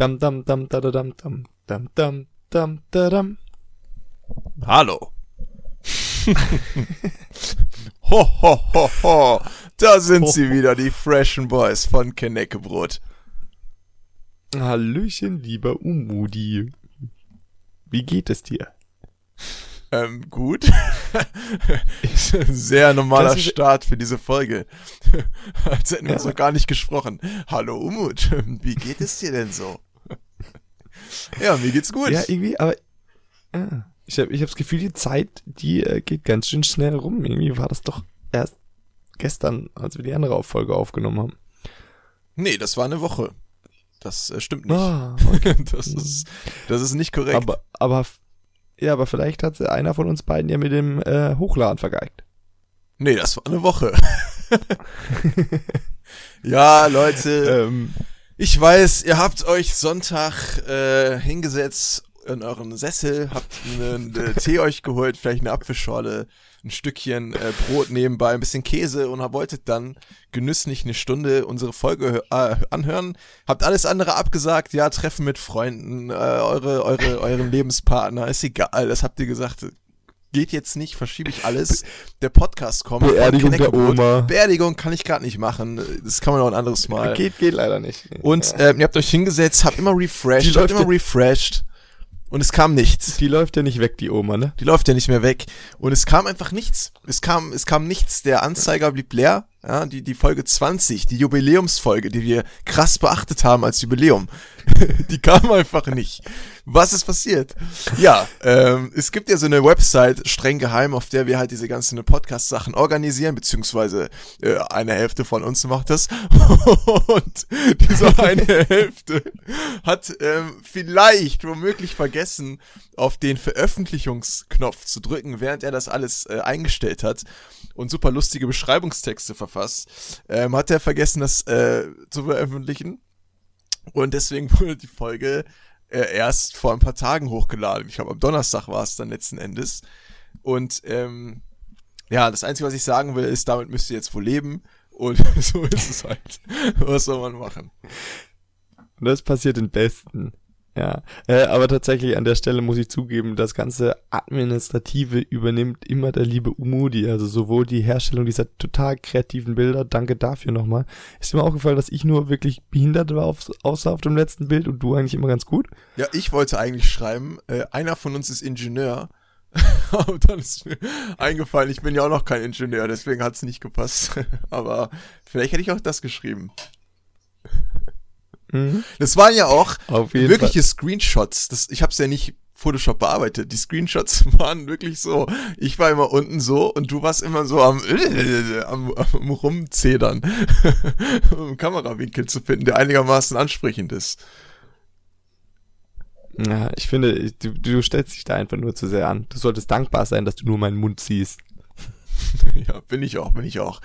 Dam dam dam da da dam dam dam dam dam da dam. Hallo. ho, ho, ho, ho. Da sind Ho, sie wieder, die Freshen Boys von Keneckebrot. Hallöchen, lieber Umudi. Wie geht es dir? Ähm, gut. Sehr normaler Start für diese Folge. Als hätten wir Ja. so gar nicht gesprochen. Hallo Umut, wie geht es dir denn so? Ja, mir geht's gut. Ja, irgendwie, aber ah, ich habe ich hab das Gefühl, die Zeit, die äh, geht ganz schön schnell rum. Irgendwie war das doch erst gestern, als wir die andere Folge aufgenommen haben. Nee, das war eine Woche. Das äh, stimmt nicht. Ah, Das ist, das ist nicht korrekt. aber, aber, ja, aber vielleicht hat einer von uns beiden ja mit dem äh, Hochladen vergeigt. Nee, das war eine Woche. ja, Leute, Ähm, ich weiß, ihr habt euch Sonntag äh, hingesetzt in euren Sessel, habt einen äh, Tee euch geholt, vielleicht eine Apfelschorle, ein Stückchen äh, Brot nebenbei, ein bisschen Käse und wolltet dann genüsslich eine Stunde unsere Folge äh, anhören. Habt alles andere abgesagt, ja, Treffen mit Freunden, äh, eure, eure, euren Lebenspartner, ist egal, das habt ihr gesagt. Geht jetzt nicht, verschiebe ich alles. Der Podcast kommt. Beerdigung der. Oma. Beerdigung kann ich gerade nicht machen. Das kann man auch ein anderes Mal. geht, geht leider nicht. Und ähm, ihr habt euch hingesetzt, habt immer refreshed, habt läuft immer ja- refreshed. Und es kam nichts. die läuft ja nicht weg, die Oma, ne? Die läuft ja nicht mehr weg. Und es kam einfach nichts. Es kam, es kam nichts. Der Anzeiger blieb leer. Ja, die, die Folge 20, die Jubiläumsfolge, die wir krass beachtet haben als Jubiläum. die kam einfach nicht. Was ist passiert? Ja, ähm, es gibt ja so eine Website, streng geheim, auf der wir halt diese ganzen Podcast-Sachen organisieren, beziehungsweise äh, eine Hälfte von uns macht das. Und diese eine Hälfte hat ähm, vielleicht womöglich vergessen, auf den Veröffentlichungsknopf zu drücken, während er das alles äh, eingestellt hat und super lustige Beschreibungstexte verfasst, ähm, hat er vergessen, das äh, zu veröffentlichen. Und deswegen wurde die Folge äh, erst vor ein paar Tagen hochgeladen. Ich glaube, am Donnerstag war es dann letzten Endes. Und ähm, ja, das Einzige, was ich sagen will, ist, damit müsst ihr jetzt wohl leben. Und so ist es halt. Was soll man machen? Und das passiert den Besten. Ja, äh, aber tatsächlich an der Stelle muss ich zugeben, das ganze Administrative übernimmt immer der liebe Umudi, also sowohl die Herstellung dieser total kreativen Bilder, danke dafür nochmal. Ist mir aufgefallen, dass ich nur wirklich behindert war, auf, außer auf dem letzten Bild und du eigentlich immer ganz gut. Ja, ich wollte eigentlich schreiben, äh, einer von uns ist Ingenieur. Aber dann ist mir eingefallen, ich bin ja auch noch kein Ingenieur, deswegen hat es nicht gepasst. Aber vielleicht hätte ich auch das geschrieben. Mhm. Das waren ja auch wirkliche Screenshots. Das, ich habe es ja nicht Photoshop bearbeitet. Die Screenshots waren wirklich so. Ich war immer unten so und du warst immer so am, am, am rumzedern, um einen Kamerawinkel zu finden, der einigermaßen ansprechend ist. Ja, ich finde, du, du stellst dich da einfach nur zu sehr an. Du solltest dankbar sein, dass du nur meinen Mund siehst. Ja, bin ich auch, bin ich auch.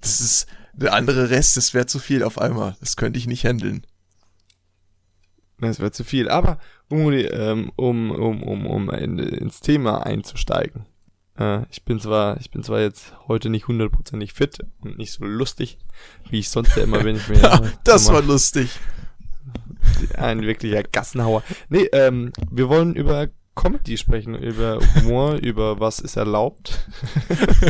Das ist der andere Rest, das wäre zu viel auf einmal. Das könnte ich nicht handeln. Das wäre zu viel. Aber Umudi, ähm, um, um, um, um in, ins Thema einzusteigen. Äh, ich bin zwar, ich bin zwar jetzt heute nicht hundertprozentig fit und nicht so lustig, wie ich sonst ja immer bin. Ich bin ja das war lustig. ein wirklicher Gassenhauer. Nee, ähm, wir wollen über Comedy sprechen, über Humor, über was ist erlaubt.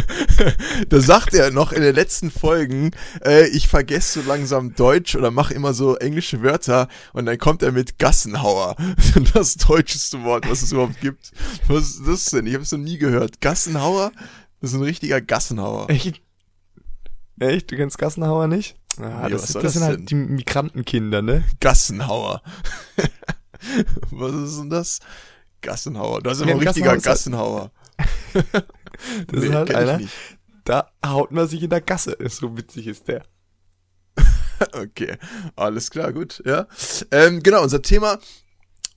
da sagt er noch in den letzten Folgen, äh, ich vergesse so langsam Deutsch oder mache immer so englische Wörter und dann kommt er mit Gassenhauer. Das deutscheste Wort, was es überhaupt gibt. Was ist das denn? Ich habe es noch nie gehört. Gassenhauer? Das ist ein richtiger Gassenhauer. Echt? Echt? Du kennst Gassenhauer nicht? Ah, Nee, das, soll das sind das halt die Migrantenkinder, ne? Gassenhauer. was ist denn das? Gassenhauer. Das ist Ja, immer ein richtiger Gassenhauer halt- Gassenhauer. Das ist halt einer, da haut man sich in der Gasse. So witzig ist der. Okay, alles klar, gut, ja. Ähm, genau, unser Thema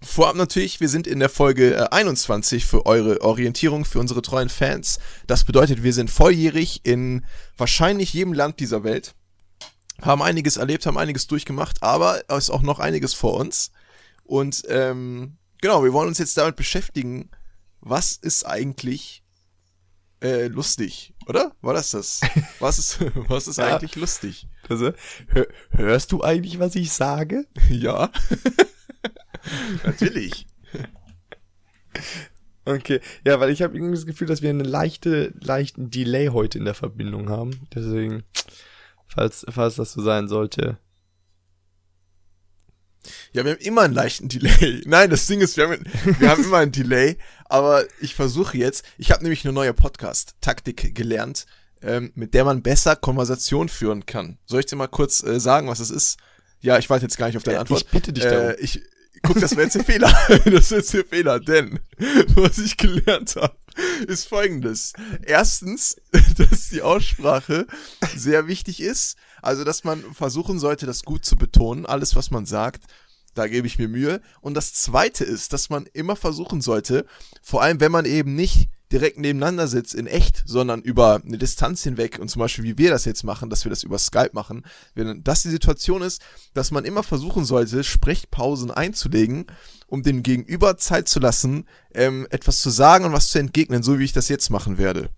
vorab natürlich, wir sind in der Folge äh, 21 für eure Orientierung, für unsere treuen Fans. Das bedeutet, wir sind volljährig in wahrscheinlich jedem Land dieser Welt, haben einiges erlebt, haben einiges durchgemacht, aber es ist auch noch einiges vor uns. Und ähm, genau, wir wollen uns jetzt damit beschäftigen, was ist eigentlich äh, lustig, oder? War das das? Was ist, was ist Ja. eigentlich lustig? Also, hör, hörst du eigentlich, was ich sage? Ja. Natürlich. Okay, ja, weil ich habe irgendwie das Gefühl, dass wir einen leichte, leichten Delay heute in der Verbindung haben. Deswegen, falls, falls das so sein sollte. Ja, wir haben immer einen leichten Delay. Nein, das Ding ist, wir haben, wir haben immer einen Delay, aber ich versuche jetzt, ich habe nämlich eine neue Podcast-Taktik gelernt, ähm, mit der man besser Konversation führen kann. Soll ich dir mal kurz äh, sagen, was es ist? Ja, ich warte jetzt gar nicht auf deine Antwort. Ich bitte dich darum. Äh, ich, guck, das wäre jetzt der Fehler. Das wäre jetzt der Fehler, denn was ich gelernt habe, ist folgendes. Erstens, dass die Aussprache sehr wichtig ist. Also, dass man versuchen sollte, das gut zu betonen, alles, was man sagt. Da gebe ich mir Mühe. Und das zweite ist, dass man immer versuchen sollte, vor allem wenn man eben nicht direkt nebeneinander sitzt in echt, sondern über eine Distanz hinweg und zum Beispiel wie wir das jetzt machen, dass wir das über Skype machen, wenn das die Situation ist, dass man immer versuchen sollte, Sprechpausen einzulegen, um dem Gegenüber Zeit zu lassen, ähm, etwas zu sagen und was zu entgegnen, so wie ich das jetzt machen werde.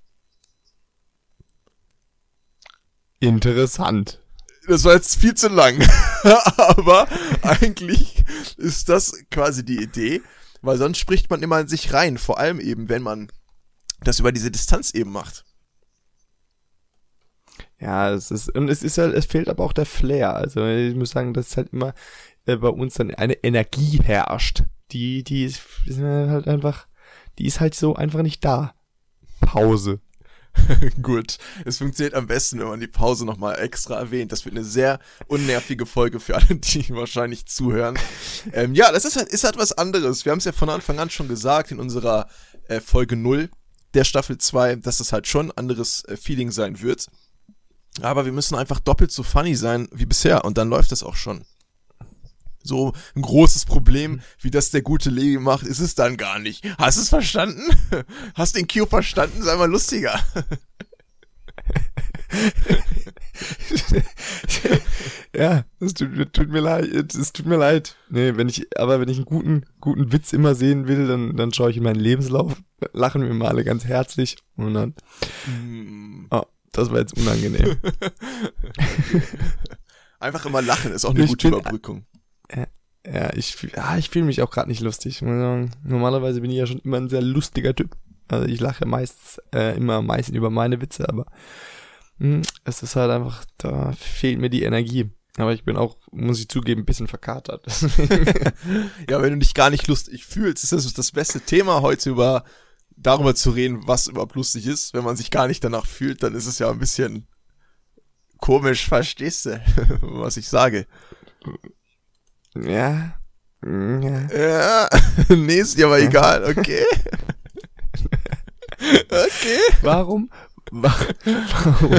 Interessant. Das war jetzt viel zu lang. Aber eigentlich ist das quasi die Idee, weil sonst spricht man immer in sich rein, vor allem eben, wenn man das über diese Distanz eben macht. Ja, es ist, und es ist halt, es fehlt aber auch der Flair. Also ich muss sagen, dass halt immer äh, bei uns dann eine Energie herrscht. Die, die ist, ist halt einfach, die ist halt so einfach nicht da. Pause. Gut. Es funktioniert am besten, wenn man die Pause nochmal extra erwähnt. Das wird eine sehr unnervige Folge für alle, die wahrscheinlich zuhören. ähm, ja, das ist halt, ist halt was anderes. Wir haben es ja von Anfang an schon gesagt in unserer äh, Folge 0 der Staffel 2, dass das halt schon ein anderes äh, Feeling sein wird. Aber wir müssen einfach doppelt so funny sein wie bisher und dann läuft das auch schon. So ein großes Problem, wie das der gute Legi macht, ist es dann gar nicht. Hast du es verstanden? Hast den Q verstanden? Sei mal lustiger. ja, es tut, tut, mir leid, es tut mir leid. Nee, wenn ich, aber wenn ich einen guten, guten Witz immer sehen will, dann, dann schaue ich in meinen Lebenslauf, lachen wir mal alle ganz herzlich und dann, mm. oh, das war jetzt unangenehm. Einfach immer lachen ist auch eine ich gute bin, Überbrückung. Ja, ja ich, ja, ich fühle mich auch gerade nicht lustig. Normalerweise bin ich ja schon immer ein sehr lustiger Typ. Also ich lache meistens äh, immer meistens über meine Witze, aber es ist halt einfach, da fehlt mir die Energie. Aber ich bin auch, muss ich zugeben, ein bisschen verkatert. ja, wenn du dich gar nicht lustig fühlst, ist das das beste Thema heute über darüber zu reden, was überhaupt lustig ist. Wenn man sich gar nicht danach fühlt, dann ist es ja ein bisschen komisch, verstehst du, was ich sage? Ja. Ja. ja. nee, ist dir aber egal, okay. okay. Warum, Warum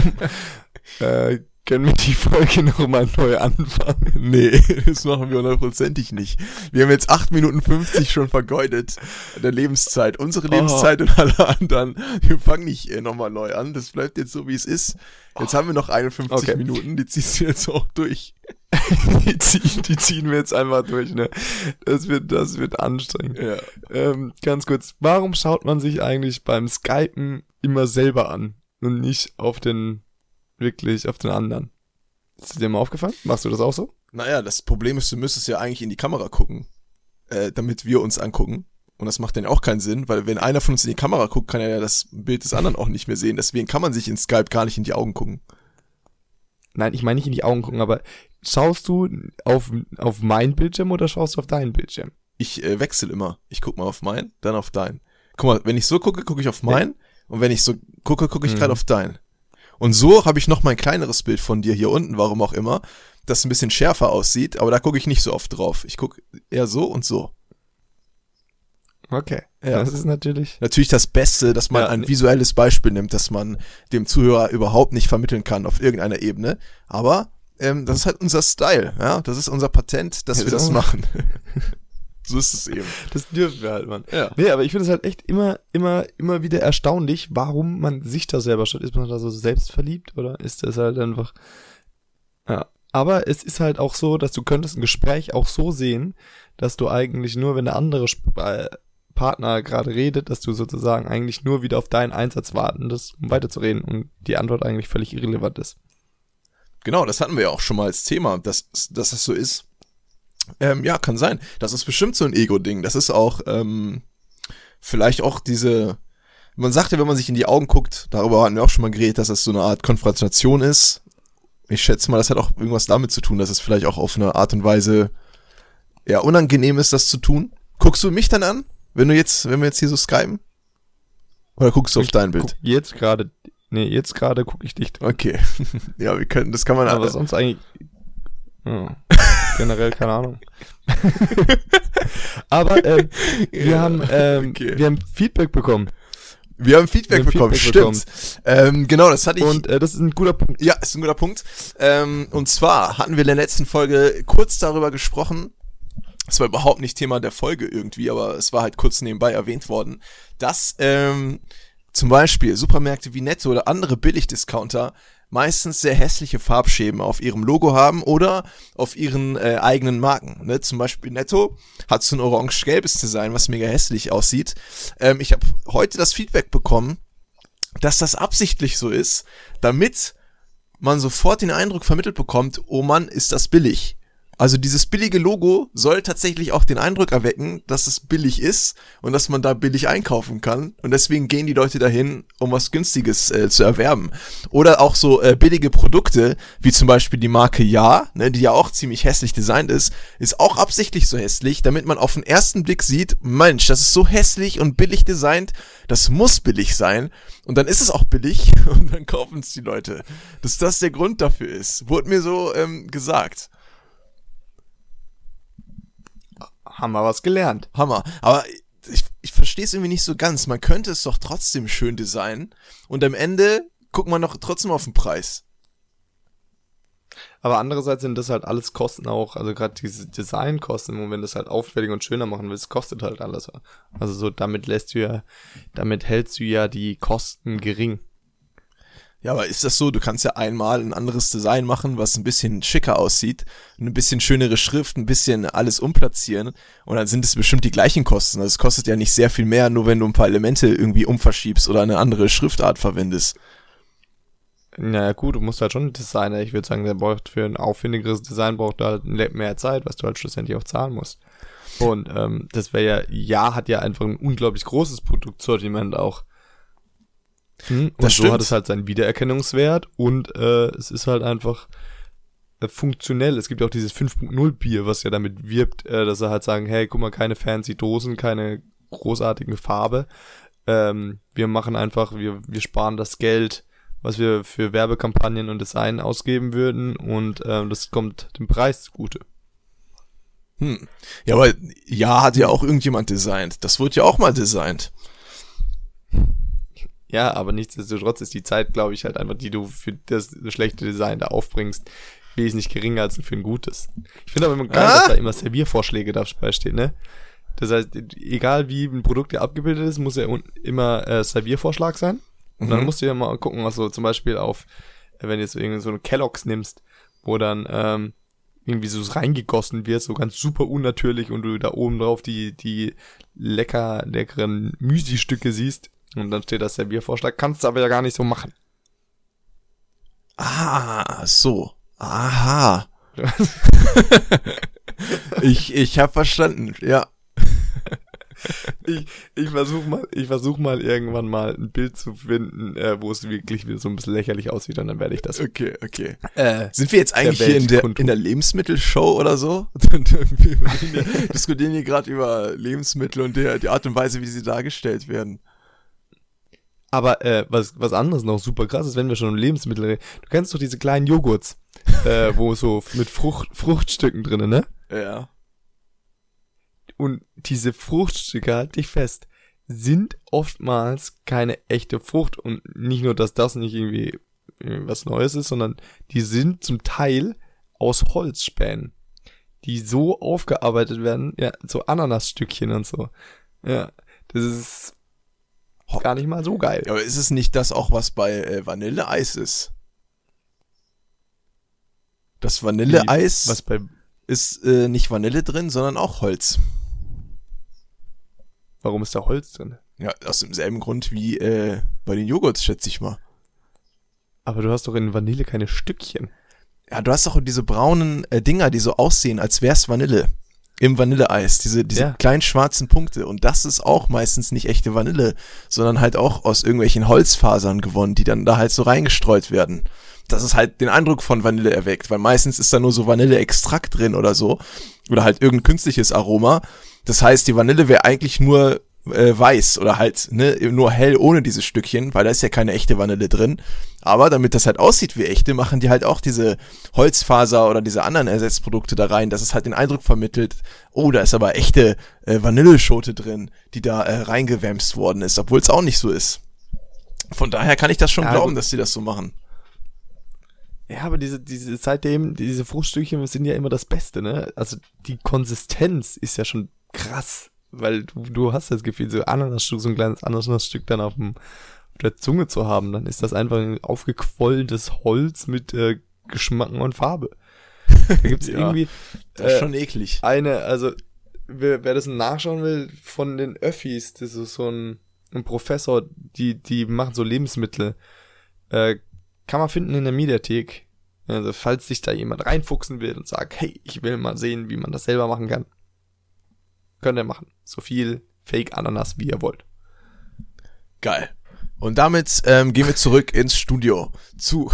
äh, können wir die Folge nochmal neu anfangen? Nee, das machen wir hundertprozentig nicht. Wir haben jetzt 8 Minuten 50 schon vergeudet der Lebenszeit. Unsere oh. Lebenszeit oh. und alle anderen. Wir fangen nicht äh, nochmal neu an. Das bleibt jetzt so, wie es ist. Jetzt oh. haben wir noch 51 okay. Minuten. Die ziehst du jetzt auch durch. die, ziehen, die ziehen wir jetzt einfach durch, ne? Das wird, das wird anstrengend. Ja. Ähm, ganz kurz. Warum schaut man sich eigentlich beim Skypen immer selber an? Und nicht auf den, wirklich auf den anderen. Ist dir mal aufgefallen? Machst du das auch so? Naja, das Problem ist, du müsstest ja eigentlich in die Kamera gucken, äh, damit wir uns angucken. Und das macht dann auch keinen Sinn, weil wenn einer von uns in die Kamera guckt, kann er ja das Bild des anderen auch nicht mehr sehen. Deswegen kann man sich in Skype gar nicht in die Augen gucken. Nein, ich meine nicht in die Augen gucken, aber schaust du auf, auf mein Bildschirm oder schaust du auf deinen Bildschirm? Ich äh, wechsle immer. Ich guck mal auf meinen, dann auf deinen. Guck mal, wenn ich so gucke, gucke ich auf meinen. Und wenn ich so gucke, gucke ich mhm. gerade auf dein. Und so habe ich noch mein kleineres Bild von dir hier unten, warum auch immer, das ein bisschen schärfer aussieht, aber da gucke ich nicht so oft drauf. Ich gucke eher so und so. Okay. Ja. Das ist natürlich. Natürlich das Beste, dass man ja, ein visuelles Beispiel nimmt, das man dem Zuhörer überhaupt nicht vermitteln kann auf irgendeiner Ebene. Aber ähm, das ist halt unser Style, ja. Das ist unser Patent, dass ja, wir das machen. So ist es eben. Das dürfen wir halt, Mann. Ja. Nee, aber ich finde es halt echt immer, immer, immer wieder erstaunlich, warum man sich da selber schaut. Ist man da so selbstverliebt oder ist das halt einfach, ja. Aber es ist halt auch so, dass du könntest ein Gespräch auch so sehen, dass du eigentlich nur, wenn der andere äh, Partner gerade redet, dass du sozusagen eigentlich nur wieder auf deinen Einsatz warten, das, um weiterzureden und die Antwort eigentlich völlig irrelevant ist. Genau, das hatten wir ja auch schon mal als Thema, dass, dass das so ist Ähm, ja, kann sein. Das ist bestimmt so ein Ego-Ding. Das ist auch ähm, vielleicht auch diese. Man sagt ja, wenn man sich in die Augen guckt, darüber hatten wir auch schon mal geredet, dass das so eine Art Konfrontation ist. Ich schätze mal, das hat auch irgendwas damit zu tun, dass es vielleicht auch auf eine Art und Weise ja unangenehm ist, das zu tun. Guckst du mich dann an, wenn du jetzt, wenn wir jetzt hier so skypen? Oder guckst du auf dein Bild? Jetzt gerade, nee, jetzt gerade gucke ich dich. Okay. ja, wir können, das kann man Aber sonst eigentlich, ja, generell keine Ahnung. Aber ähm, wir Ja, haben, ähm, okay. wir haben Feedback bekommen. Wir haben Feedback Wir haben bekommen, Feedback stimmt. Ähm, genau, das hatte ich. Und äh, das ist ein guter Punkt. Ja, ist ein guter Punkt. Ähm, und zwar hatten wir in der letzten Folge kurz darüber gesprochen, es war überhaupt nicht Thema der Folge irgendwie, aber es war halt kurz nebenbei erwähnt worden, dass ähm, zum Beispiel Supermärkte wie Netto oder andere Billigdiscounter meistens sehr hässliche Farbschäben auf ihrem Logo haben oder auf ihren äh, eigenen Marken. Ne? Zum Beispiel Netto hat so ein orange-gelbes Design, was mega hässlich aussieht. Ähm, ich habe heute das Feedback bekommen, dass das absichtlich so ist, damit man sofort den Eindruck vermittelt bekommt, oh Mann, ist das billig. Also dieses billige Logo soll tatsächlich auch den Eindruck erwecken, dass es billig ist und dass man da billig einkaufen kann. Und deswegen gehen die Leute dahin, um was Günstiges äh, zu erwerben. Oder auch so äh, billige Produkte, wie zum Beispiel die Marke Ja, ne, die ja auch ziemlich hässlich designt ist, ist auch absichtlich so hässlich, damit man auf den ersten Blick sieht, Mensch, das ist so hässlich und billig designt, das muss billig sein. Und dann ist es auch billig und dann kaufen es die Leute. Dass das der Grund dafür ist, wurde mir so ähm, gesagt. Haben wir was gelernt. Hammer. Aber ich, ich verstehe es irgendwie nicht so ganz. Man könnte es doch trotzdem schön designen und am Ende guckt man noch trotzdem auf den Preis. Aber andererseits sind das halt alles Kosten auch, also gerade diese Designkosten, und wenn du das halt auffälliger und schöner machen willst, kostet halt alles. Also so, damit lässt du ja, damit hältst du ja die Kosten gering. Ja, aber ist das so? Du kannst ja einmal ein anderes Design machen, was ein bisschen schicker aussieht, ein bisschen schönere Schrift, ein bisschen alles umplatzieren und dann sind es bestimmt die gleichen Kosten. Also es kostet ja nicht sehr viel mehr, nur wenn du ein paar Elemente irgendwie umverschiebst oder eine andere Schriftart verwendest. Naja, gut, du musst halt schon einen Designer, ich würde sagen, der braucht für ein aufwendigeres Design braucht halt mehr Zeit, was du halt schlussendlich auch zahlen musst. Und ähm, das wäre ja, ja, hat ja einfach ein unglaublich großes Produktsortiment auch. Hm, und Das so stimmt. hat es halt seinen Wiedererkennungswert und äh, es ist halt einfach äh, funktionell. Es gibt ja auch dieses 5.0 Bier, was ja damit wirbt, äh, dass sie halt sagen, hey, guck mal, keine fancy Dosen, keine großartige Farbe. Ähm, wir machen einfach, wir, wir sparen das Geld, was wir für Werbekampagnen und Design ausgeben würden und ähm, das kommt dem Preis zugute. Hm. Ja, aber ja, hat ja auch irgendjemand designt. Das wurde ja auch mal designt. Ja, aber nichtsdestotrotz ist die Zeit, glaube ich, halt einfach, die du für das schlechte Design da aufbringst, wesentlich geringer als für ein gutes. Ich finde aber immer geil, Ah? dass da immer Serviervorschläge dabei stehen, ne? Das heißt, egal wie ein Produkt ja abgebildet ist, muss ja immer äh, Serviervorschlag sein. Und dann Mhm. musst du ja mal gucken, was so zum Beispiel auf, äh, wenn du jetzt irgendwie so eine Kelloggs nimmst, wo dann ähm, irgendwie so reingegossen wird, so ganz super unnatürlich und du da oben drauf die, die lecker, leckeren Müsli-Stücke siehst und dann steht das Serviervorschlag, kannst du aber ja gar nicht so machen. Ah, so. Aha. ich ich habe verstanden. Ja. Ich, ich versuch mal, ich versuch mal irgendwann mal ein Bild zu finden, äh, wo es wirklich wieder so ein bisschen lächerlich aussieht und dann werde ich das. Okay, okay. Äh, Sind wir jetzt eigentlich Der hier in der, in der Lebensmittelshow oder so? wir diskutieren hier gerade über Lebensmittel und der, die Art und Weise, wie sie dargestellt werden. Aber äh, was, was anderes noch super krass ist, wenn wir schon um Lebensmittel reden. Du kennst doch diese kleinen Joghurts, äh, wo so mit Frucht, Fruchtstücken drinnen, ne? Ja. Und diese Fruchtstücke, halt dich fest, sind oftmals keine echte Frucht. Und nicht nur, dass das nicht irgendwie irgendwie was Neues ist, sondern die sind zum Teil aus Holzspänen, die so aufgearbeitet werden, ja, so Ananasstückchen und so. Ja, das ist gar nicht mal so geil. Aber ist es nicht das auch, was bei äh, Vanilleeis ist? Das Vanilleeis Was bei, ist äh, nicht Vanille drin, sondern auch Holz. warum ist da Holz drin? Ja, aus demselben Grund wie äh, bei den Joghurts, schätze ich mal. Aber du hast doch in Vanille keine Stückchen. ja, du hast auch diese braunen äh, Dinger, die so aussehen, als wär's Vanille. Im Vanilleeis, diese, diese Ja. kleinen schwarzen Punkte. Und das ist auch meistens nicht echte Vanille, sondern halt auch aus irgendwelchen Holzfasern gewonnen, die dann da halt so reingestreut werden. Dass es halt den Eindruck von Vanille erweckt, weil meistens ist da nur so Vanilleextrakt drin oder so. Oder halt irgendein künstliches Aroma. Das heißt, die Vanille wäre eigentlich nur äh, weiß oder halt ne, nur hell ohne dieses Stückchen, weil da ist ja keine echte Vanille drin. Aber damit das halt aussieht wie echte, machen die halt auch diese Holzfaser oder diese anderen Ersatzprodukte da rein, dass es halt den Eindruck vermittelt, oh, da ist aber echte äh, Vanilleschote drin, die da äh, reingewämst worden ist, obwohl es auch nicht so ist. Von daher kann ich das schon Ja, glauben, dass die das so machen. Ja, aber diese, diese, seitdem, diese Fruchtstückchen sind ja immer das Beste, ne? Also die Konsistenz ist ja schon krass, weil du, du hast das Gefühl, so Ananasstück, so ein kleines Ananasstück dann auf, dem, auf der Zunge zu haben, dann ist das einfach ein aufgequollenes Holz mit äh, Geschmack und Farbe. Da gibt's Ja, irgendwie Das ist äh, schon eklig. eine, also wer, wer das nachschauen will, von den Öffis, das ist so ein, ein Professor, die, die machen so Lebensmittel, äh, kann man finden in der Mediathek. Also falls sich da jemand reinfuchsen will und sagt, hey, ich will mal sehen, wie man das selber machen kann, könnt ihr machen. So viel Fake Ananas, wie ihr wollt. Geil. Und damit ähm, gehen wir zurück ins Studio zu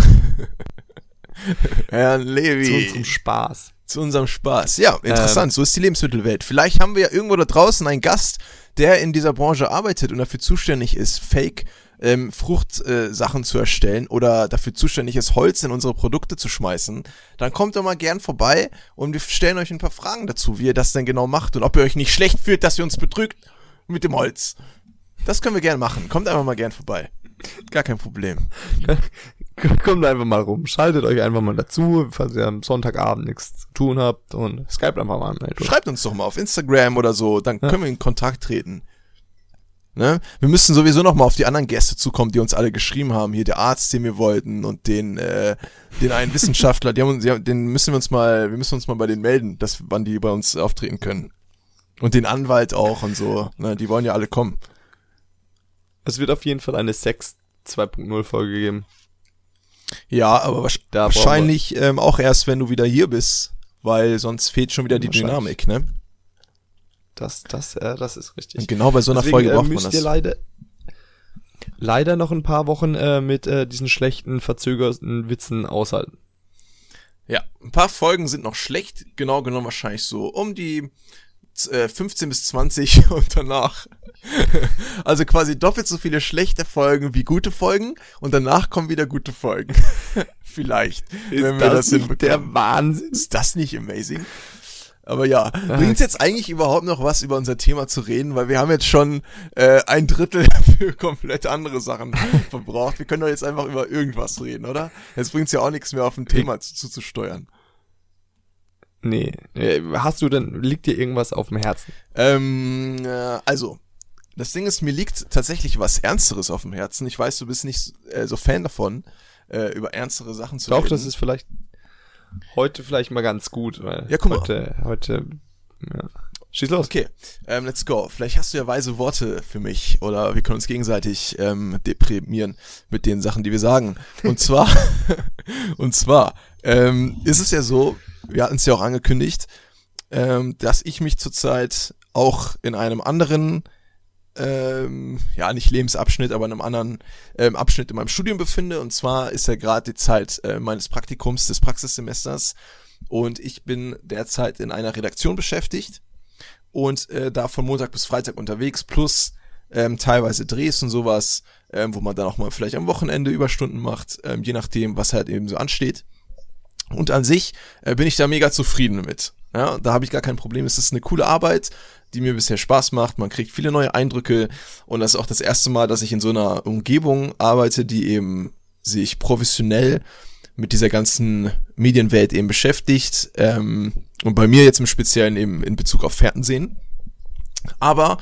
Herrn Levi. Zu unserem Spaß. zu unserem Spaß. Ja, interessant. so ist die Lebensmittelwelt. Vielleicht haben wir ja irgendwo da draußen einen Gast, der in dieser Branche arbeitet und dafür zuständig ist, Fake ähm, Fruchtsachen äh, zu erstellen oder dafür zuständig ist, Holz in unsere Produkte zu schmeißen. Dann kommt doch mal gern vorbei und wir stellen euch ein paar Fragen dazu, wie ihr das denn genau macht und ob ihr euch nicht schlecht fühlt, dass ihr uns betrügt mit dem Holz. Das können wir gern machen. Kommt einfach mal gern vorbei. Gar kein Problem. Kommt einfach mal rum, schaltet euch einfach mal dazu, falls ihr am Sonntagabend nichts zu tun habt und Skype einfach mal mit. Schreibt uns doch mal auf Instagram oder so, dann können wir in Kontakt treten. Ne? Wir müssen sowieso noch mal auf die anderen Gäste zukommen, die uns alle geschrieben haben. Hier der Arzt, den wir wollten und den, äh, den einen Wissenschaftler, die haben uns, die haben, den müssen wir uns mal, wir müssen uns mal bei denen melden, dass wann die bei uns auftreten können. Und den Anwalt auch und so. Ne? Die wollen ja alle kommen. Es wird auf jeden Fall eine Sex 2.0 Folge geben. Ja, aber Da wahrscheinlich ähm, auch erst, wenn du wieder hier bist, weil sonst fehlt schon wieder die. Dynamik, ne? Das, das, äh, das ist richtig. Und genau bei so einer Deswegen, Folge äh, braucht man müsst das. ihr leider, leider noch ein paar Wochen äh, mit äh, diesen schlechten, verzögerten Witzen aushalten. Ja, ein paar Folgen sind noch schlecht, genau genommen wahrscheinlich so um die äh, 15 bis 20 und danach. Also quasi doppelt so viele schlechte Folgen wie gute Folgen und danach kommen wieder gute Folgen. Vielleicht, wenn wir das nicht hinbekommen. der Wahnsinn? Ist das nicht amazing? Aber ja, bringt's jetzt eigentlich überhaupt noch was über unser Thema zu reden, weil wir haben jetzt schon äh, ein Drittel für komplett andere Sachen verbraucht. Wir können doch jetzt einfach über irgendwas reden, oder? Jetzt bringt's ja auch nichts mehr auf ein Thema zu- zuzusteuern. Nee. Äh, Hast du denn, liegt dir irgendwas auf dem Herzen? Ähm, äh, also, das Ding ist, mir liegt tatsächlich was Ernsteres auf dem Herzen. Ich weiß, du bist nicht äh, so Fan davon, äh, über ernstere Sachen zu Doch, reden. das ist vielleicht heute vielleicht mal ganz gut, weil Ja, guck mal. heute, heute, ja. Schieß los. Okay, ähm, let's go. Vielleicht hast du ja weise Worte für mich oder wir können uns gegenseitig ähm, deprimieren mit den Sachen, die wir sagen. Und zwar, und zwar ähm, ist es ja so, wir hatten es ja auch angekündigt, ähm, dass ich mich zurzeit auch in einem anderen, ähm, ja nicht Lebensabschnitt, aber in einem anderen ähm, Abschnitt in meinem Studium befinde. Und zwar ist ja gerade die Zeit äh, meines Praktikums des Praxissemesters und ich bin derzeit in einer Redaktion beschäftigt und äh, da von Montag bis Freitag unterwegs, plus ähm, teilweise Drehs und sowas, ähm, wo man dann auch mal vielleicht am Wochenende Überstunden macht, ähm, je nachdem, was halt eben so ansteht. Und an sich äh, bin ich da mega zufrieden mit. Ja, da habe ich gar kein Problem. Es ist eine coole Arbeit, die mir bisher Spaß macht. Man kriegt viele neue Eindrücke und das ist auch das erste Mal, dass ich in so einer Umgebung arbeite, die eben sich professionell mit dieser ganzen Medienwelt eben beschäftigt. Ähm, und bei mir jetzt im Speziellen eben in Bezug auf Fernsehen. Aber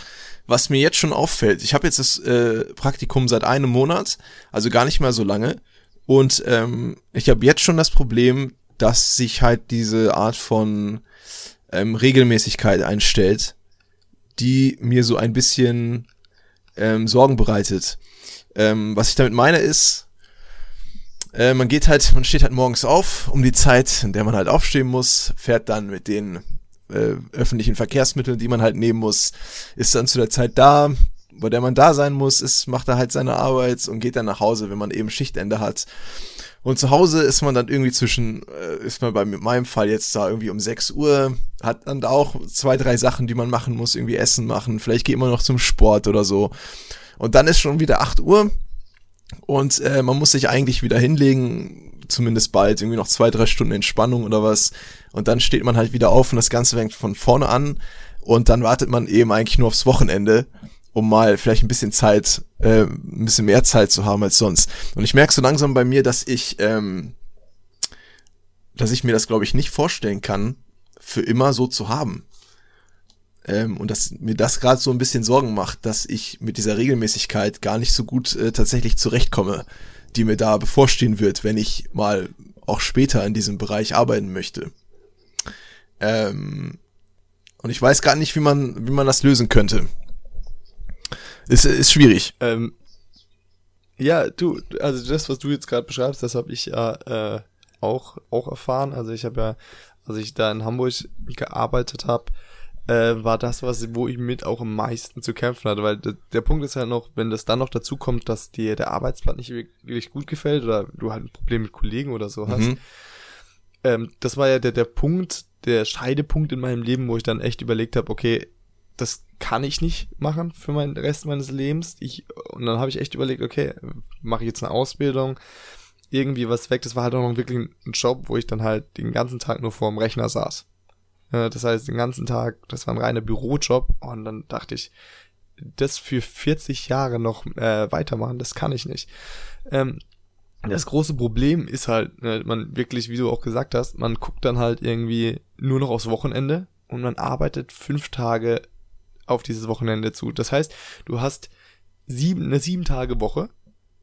was mir jetzt schon auffällt, ich habe jetzt das äh, Praktikum seit einem Monat, also gar nicht mal so lange. Und ähm, ich habe jetzt schon das Problem, dass sich halt diese Art von ähm, Regelmäßigkeit einstellt, die mir so ein bisschen ähm, Sorgen bereitet. Ähm, was ich damit meine ist, Äh, man geht halt, man steht halt morgens auf, um die Zeit, in der man halt aufstehen muss, fährt dann mit den äh, öffentlichen Verkehrsmitteln, die man halt nehmen muss, ist dann zu der Zeit da, bei der man da sein muss, ist, macht er halt seine Arbeit und geht dann nach Hause, wenn man eben Schichtende hat. Und zu Hause ist man dann irgendwie zwischen, äh, ist man bei meinem Fall jetzt da irgendwie um 6 Uhr, hat dann da auch zwei, drei Sachen, die man machen muss, irgendwie Essen machen, vielleicht geht man noch zum Sport oder so. Und dann ist schon wieder 8 Uhr und äh, man muss sich eigentlich wieder hinlegen, zumindest bald, irgendwie noch zwei, drei Stunden Entspannung oder was. Und dann steht man halt wieder auf und das Ganze fängt von vorne an. Und dann wartet man eben eigentlich nur aufs Wochenende um mal vielleicht ein bisschen Zeit, äh, ein bisschen mehr Zeit zu haben als sonst. Und ich merke so langsam bei mir, dass ich, ähm, dass ich mir das, glaube ich, nicht vorstellen kann, für immer so zu haben. Ähm, und dass mir das gerade so ein bisschen Sorgen macht, dass ich mit dieser Regelmäßigkeit gar nicht so gut äh, tatsächlich zurechtkomme, die mir da bevorstehen wird, wenn ich mal auch später in diesem Bereich arbeiten möchte. Ähm, und ich weiß gar nicht, wie man, wie man das lösen könnte. Ist, ist schwierig. Ähm, ja, du, also das, was du jetzt gerade beschreibst, das habe ich ja äh, auch, auch erfahren. Also ich habe ja, als ich da in Hamburg gearbeitet habe, äh, war das, was, wo ich mit auch am meisten zu kämpfen hatte, weil der Punkt ist halt noch, wenn das dann noch dazu kommt, dass dir der Arbeitsplatz nicht wirklich gut gefällt oder du halt ein Problem mit Kollegen oder so hast. Mhm. Ähm, das war ja der, der Punkt, der Scheidepunkt in meinem Leben, wo ich dann echt überlegt habe, okay, das kann ich nicht machen für meinen Rest meines Lebens. Ich, und dann habe ich echt überlegt, okay, mache ich jetzt eine Ausbildung, irgendwie was weg. Das war halt auch noch wirklich ein Job, wo ich dann halt den ganzen Tag nur vor dem Rechner saß. Das heißt, den ganzen Tag, das war ein reiner Bürojob. Und dann dachte ich, das für 40 Jahre noch äh, weitermachen, das kann ich nicht. Ähm, das große Problem ist halt, ne, man wirklich, wie du auch gesagt hast, man guckt dann halt irgendwie nur noch aufs Wochenende und man arbeitet fünf Tage auf dieses Wochenende zu. Das heißt, du hast sieben, eine sieben Tage Woche,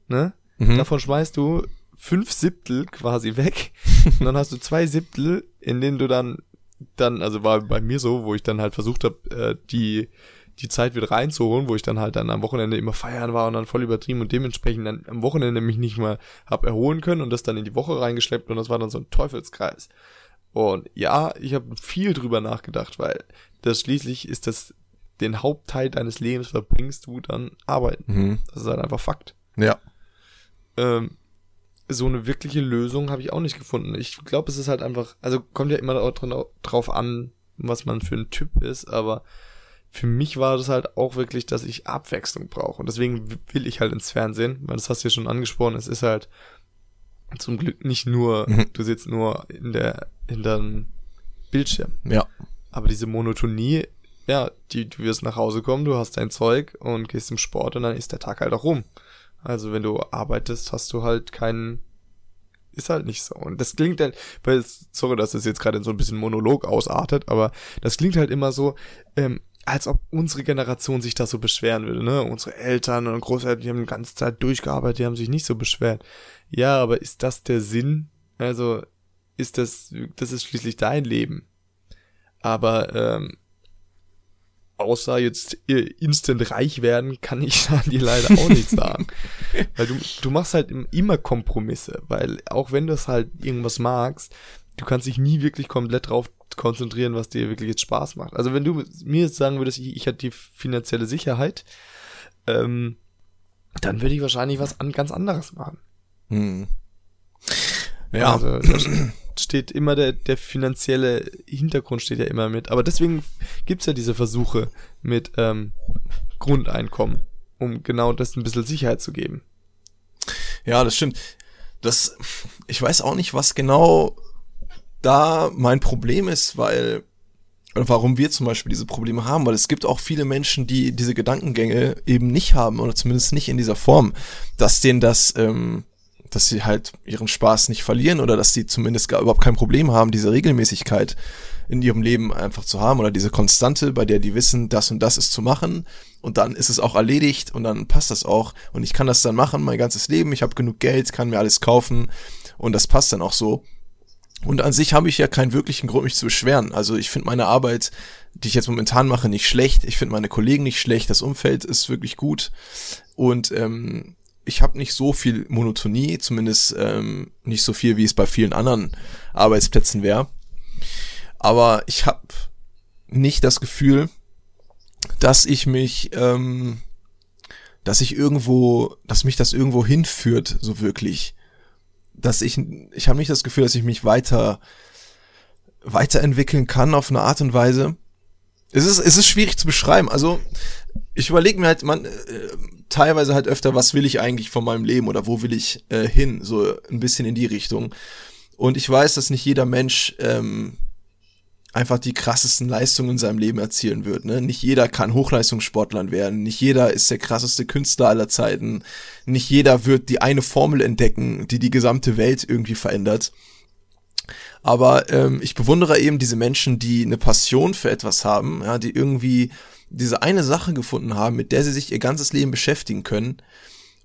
ne? Mhm. Davon schmeißt du fünf Siebtel quasi weg. und dann hast du zwei Siebtel, in denen du dann, dann, also war bei mir so, wo ich dann halt versucht habe, äh, die, die Zeit wieder reinzuholen, wo ich dann halt dann am Wochenende immer feiern war und dann voll übertrieben und dementsprechend dann am Wochenende mich nicht mal hab erholen können und das dann in die Woche reingeschleppt und das war dann so ein Teufelskreis. Und ja, ich habe viel drüber nachgedacht, weil das schließlich ist das den Hauptteil deines Lebens verbringst du dann arbeiten. Mhm. Das ist halt einfach Fakt. Ja. Ähm, so eine wirkliche Lösung habe ich auch nicht gefunden. Ich glaube, es ist halt einfach, also kommt ja immer drauf an, was man für ein Typ ist, aber für mich war das halt auch wirklich, dass ich Abwechslung brauche. Und deswegen will ich halt ins Fernsehen, weil das hast du ja schon angesprochen, es ist halt zum Glück nicht nur, mhm. du sitzt nur in der, in deinem Bildschirm. Ja. Aber diese Monotonie ja, die, du wirst nach Hause kommen, du hast dein Zeug und gehst zum Sport und dann ist der Tag halt auch rum. Also wenn du arbeitest, hast du halt keinen, ist halt nicht so. Und das klingt halt, weil, sorry, dass das jetzt gerade so ein bisschen Monolog ausartet, aber das klingt halt immer so, ähm, als ob unsere Generation sich da so beschweren würde, ne? Unsere Eltern und Großeltern, die haben die ganze Zeit durchgearbeitet, die haben sich nicht so beschwert. Ja, aber ist das der Sinn? Also, ist das, das ist schließlich dein Leben. Aber ähm, außer jetzt instant reich werden, kann ich dir leider auch nicht sagen. weil du, du machst halt immer Kompromisse, weil auch wenn du es halt irgendwas magst, du kannst dich nie wirklich komplett drauf konzentrieren, was dir wirklich jetzt Spaß macht. Also wenn du mir jetzt sagen würdest, ich, ich hatte die finanzielle Sicherheit, ähm, dann würde ich wahrscheinlich was an, ganz anderes machen. Hm. Ja. Also, steht immer der, der finanzielle Hintergrund steht ja immer mit. Aber deswegen gibt's ja diese Versuche mit ähm, Grundeinkommen, um genau das ein bisschen Sicherheit zu geben. Ja, das stimmt. Das, ich weiß auch nicht, was genau da mein Problem ist, weil, oder warum wir zum Beispiel diese Probleme haben, weil es gibt auch viele Menschen, die diese Gedankengänge eben nicht haben, oder zumindest nicht in dieser Form, dass denen das, ähm, dass sie halt ihren Spaß nicht verlieren oder dass sie zumindest gar überhaupt kein Problem haben, diese Regelmäßigkeit in ihrem Leben einfach zu haben oder diese Konstante, bei der die wissen, das und das ist zu machen und dann ist es auch erledigt und dann passt das auch und ich kann das dann machen mein ganzes Leben, ich habe genug Geld, kann mir alles kaufen und das passt dann auch so. Und an sich habe ich ja keinen wirklichen Grund, mich zu beschweren. Also ich finde meine Arbeit, die ich jetzt momentan mache, nicht schlecht. Ich finde meine Kollegen nicht schlecht. Das Umfeld ist wirklich gut. Und ähm, ich habe nicht so viel Monotonie, zumindest ähm, nicht so viel, wie es bei vielen anderen Arbeitsplätzen wäre. Aber ich habe nicht das Gefühl, dass ich mich, ähm, dass ich irgendwo, dass mich das irgendwo hinführt, so wirklich. Dass ich, ich habe nicht das Gefühl, dass ich mich weiter, weiterentwickeln kann auf eine Art und Weise. Es ist, es ist schwierig zu beschreiben. Also, ich überlege mir halt, man, äh, teilweise halt öfter, was will ich eigentlich von meinem Leben oder wo will ich äh, hin, so ein bisschen in die Richtung. Und ich weiß, dass nicht jeder Mensch ähm, einfach die krassesten Leistungen in seinem Leben erzielen wird. Ne? Nicht jeder kann Hochleistungssportler werden, nicht jeder ist der krasseste Künstler aller Zeiten, nicht jeder wird die eine Formel entdecken, die die gesamte Welt irgendwie verändert. Aber ähm, ich bewundere eben diese Menschen, die eine Passion für etwas haben, ja, die irgendwie diese eine Sache gefunden haben, mit der sie sich ihr ganzes Leben beschäftigen können.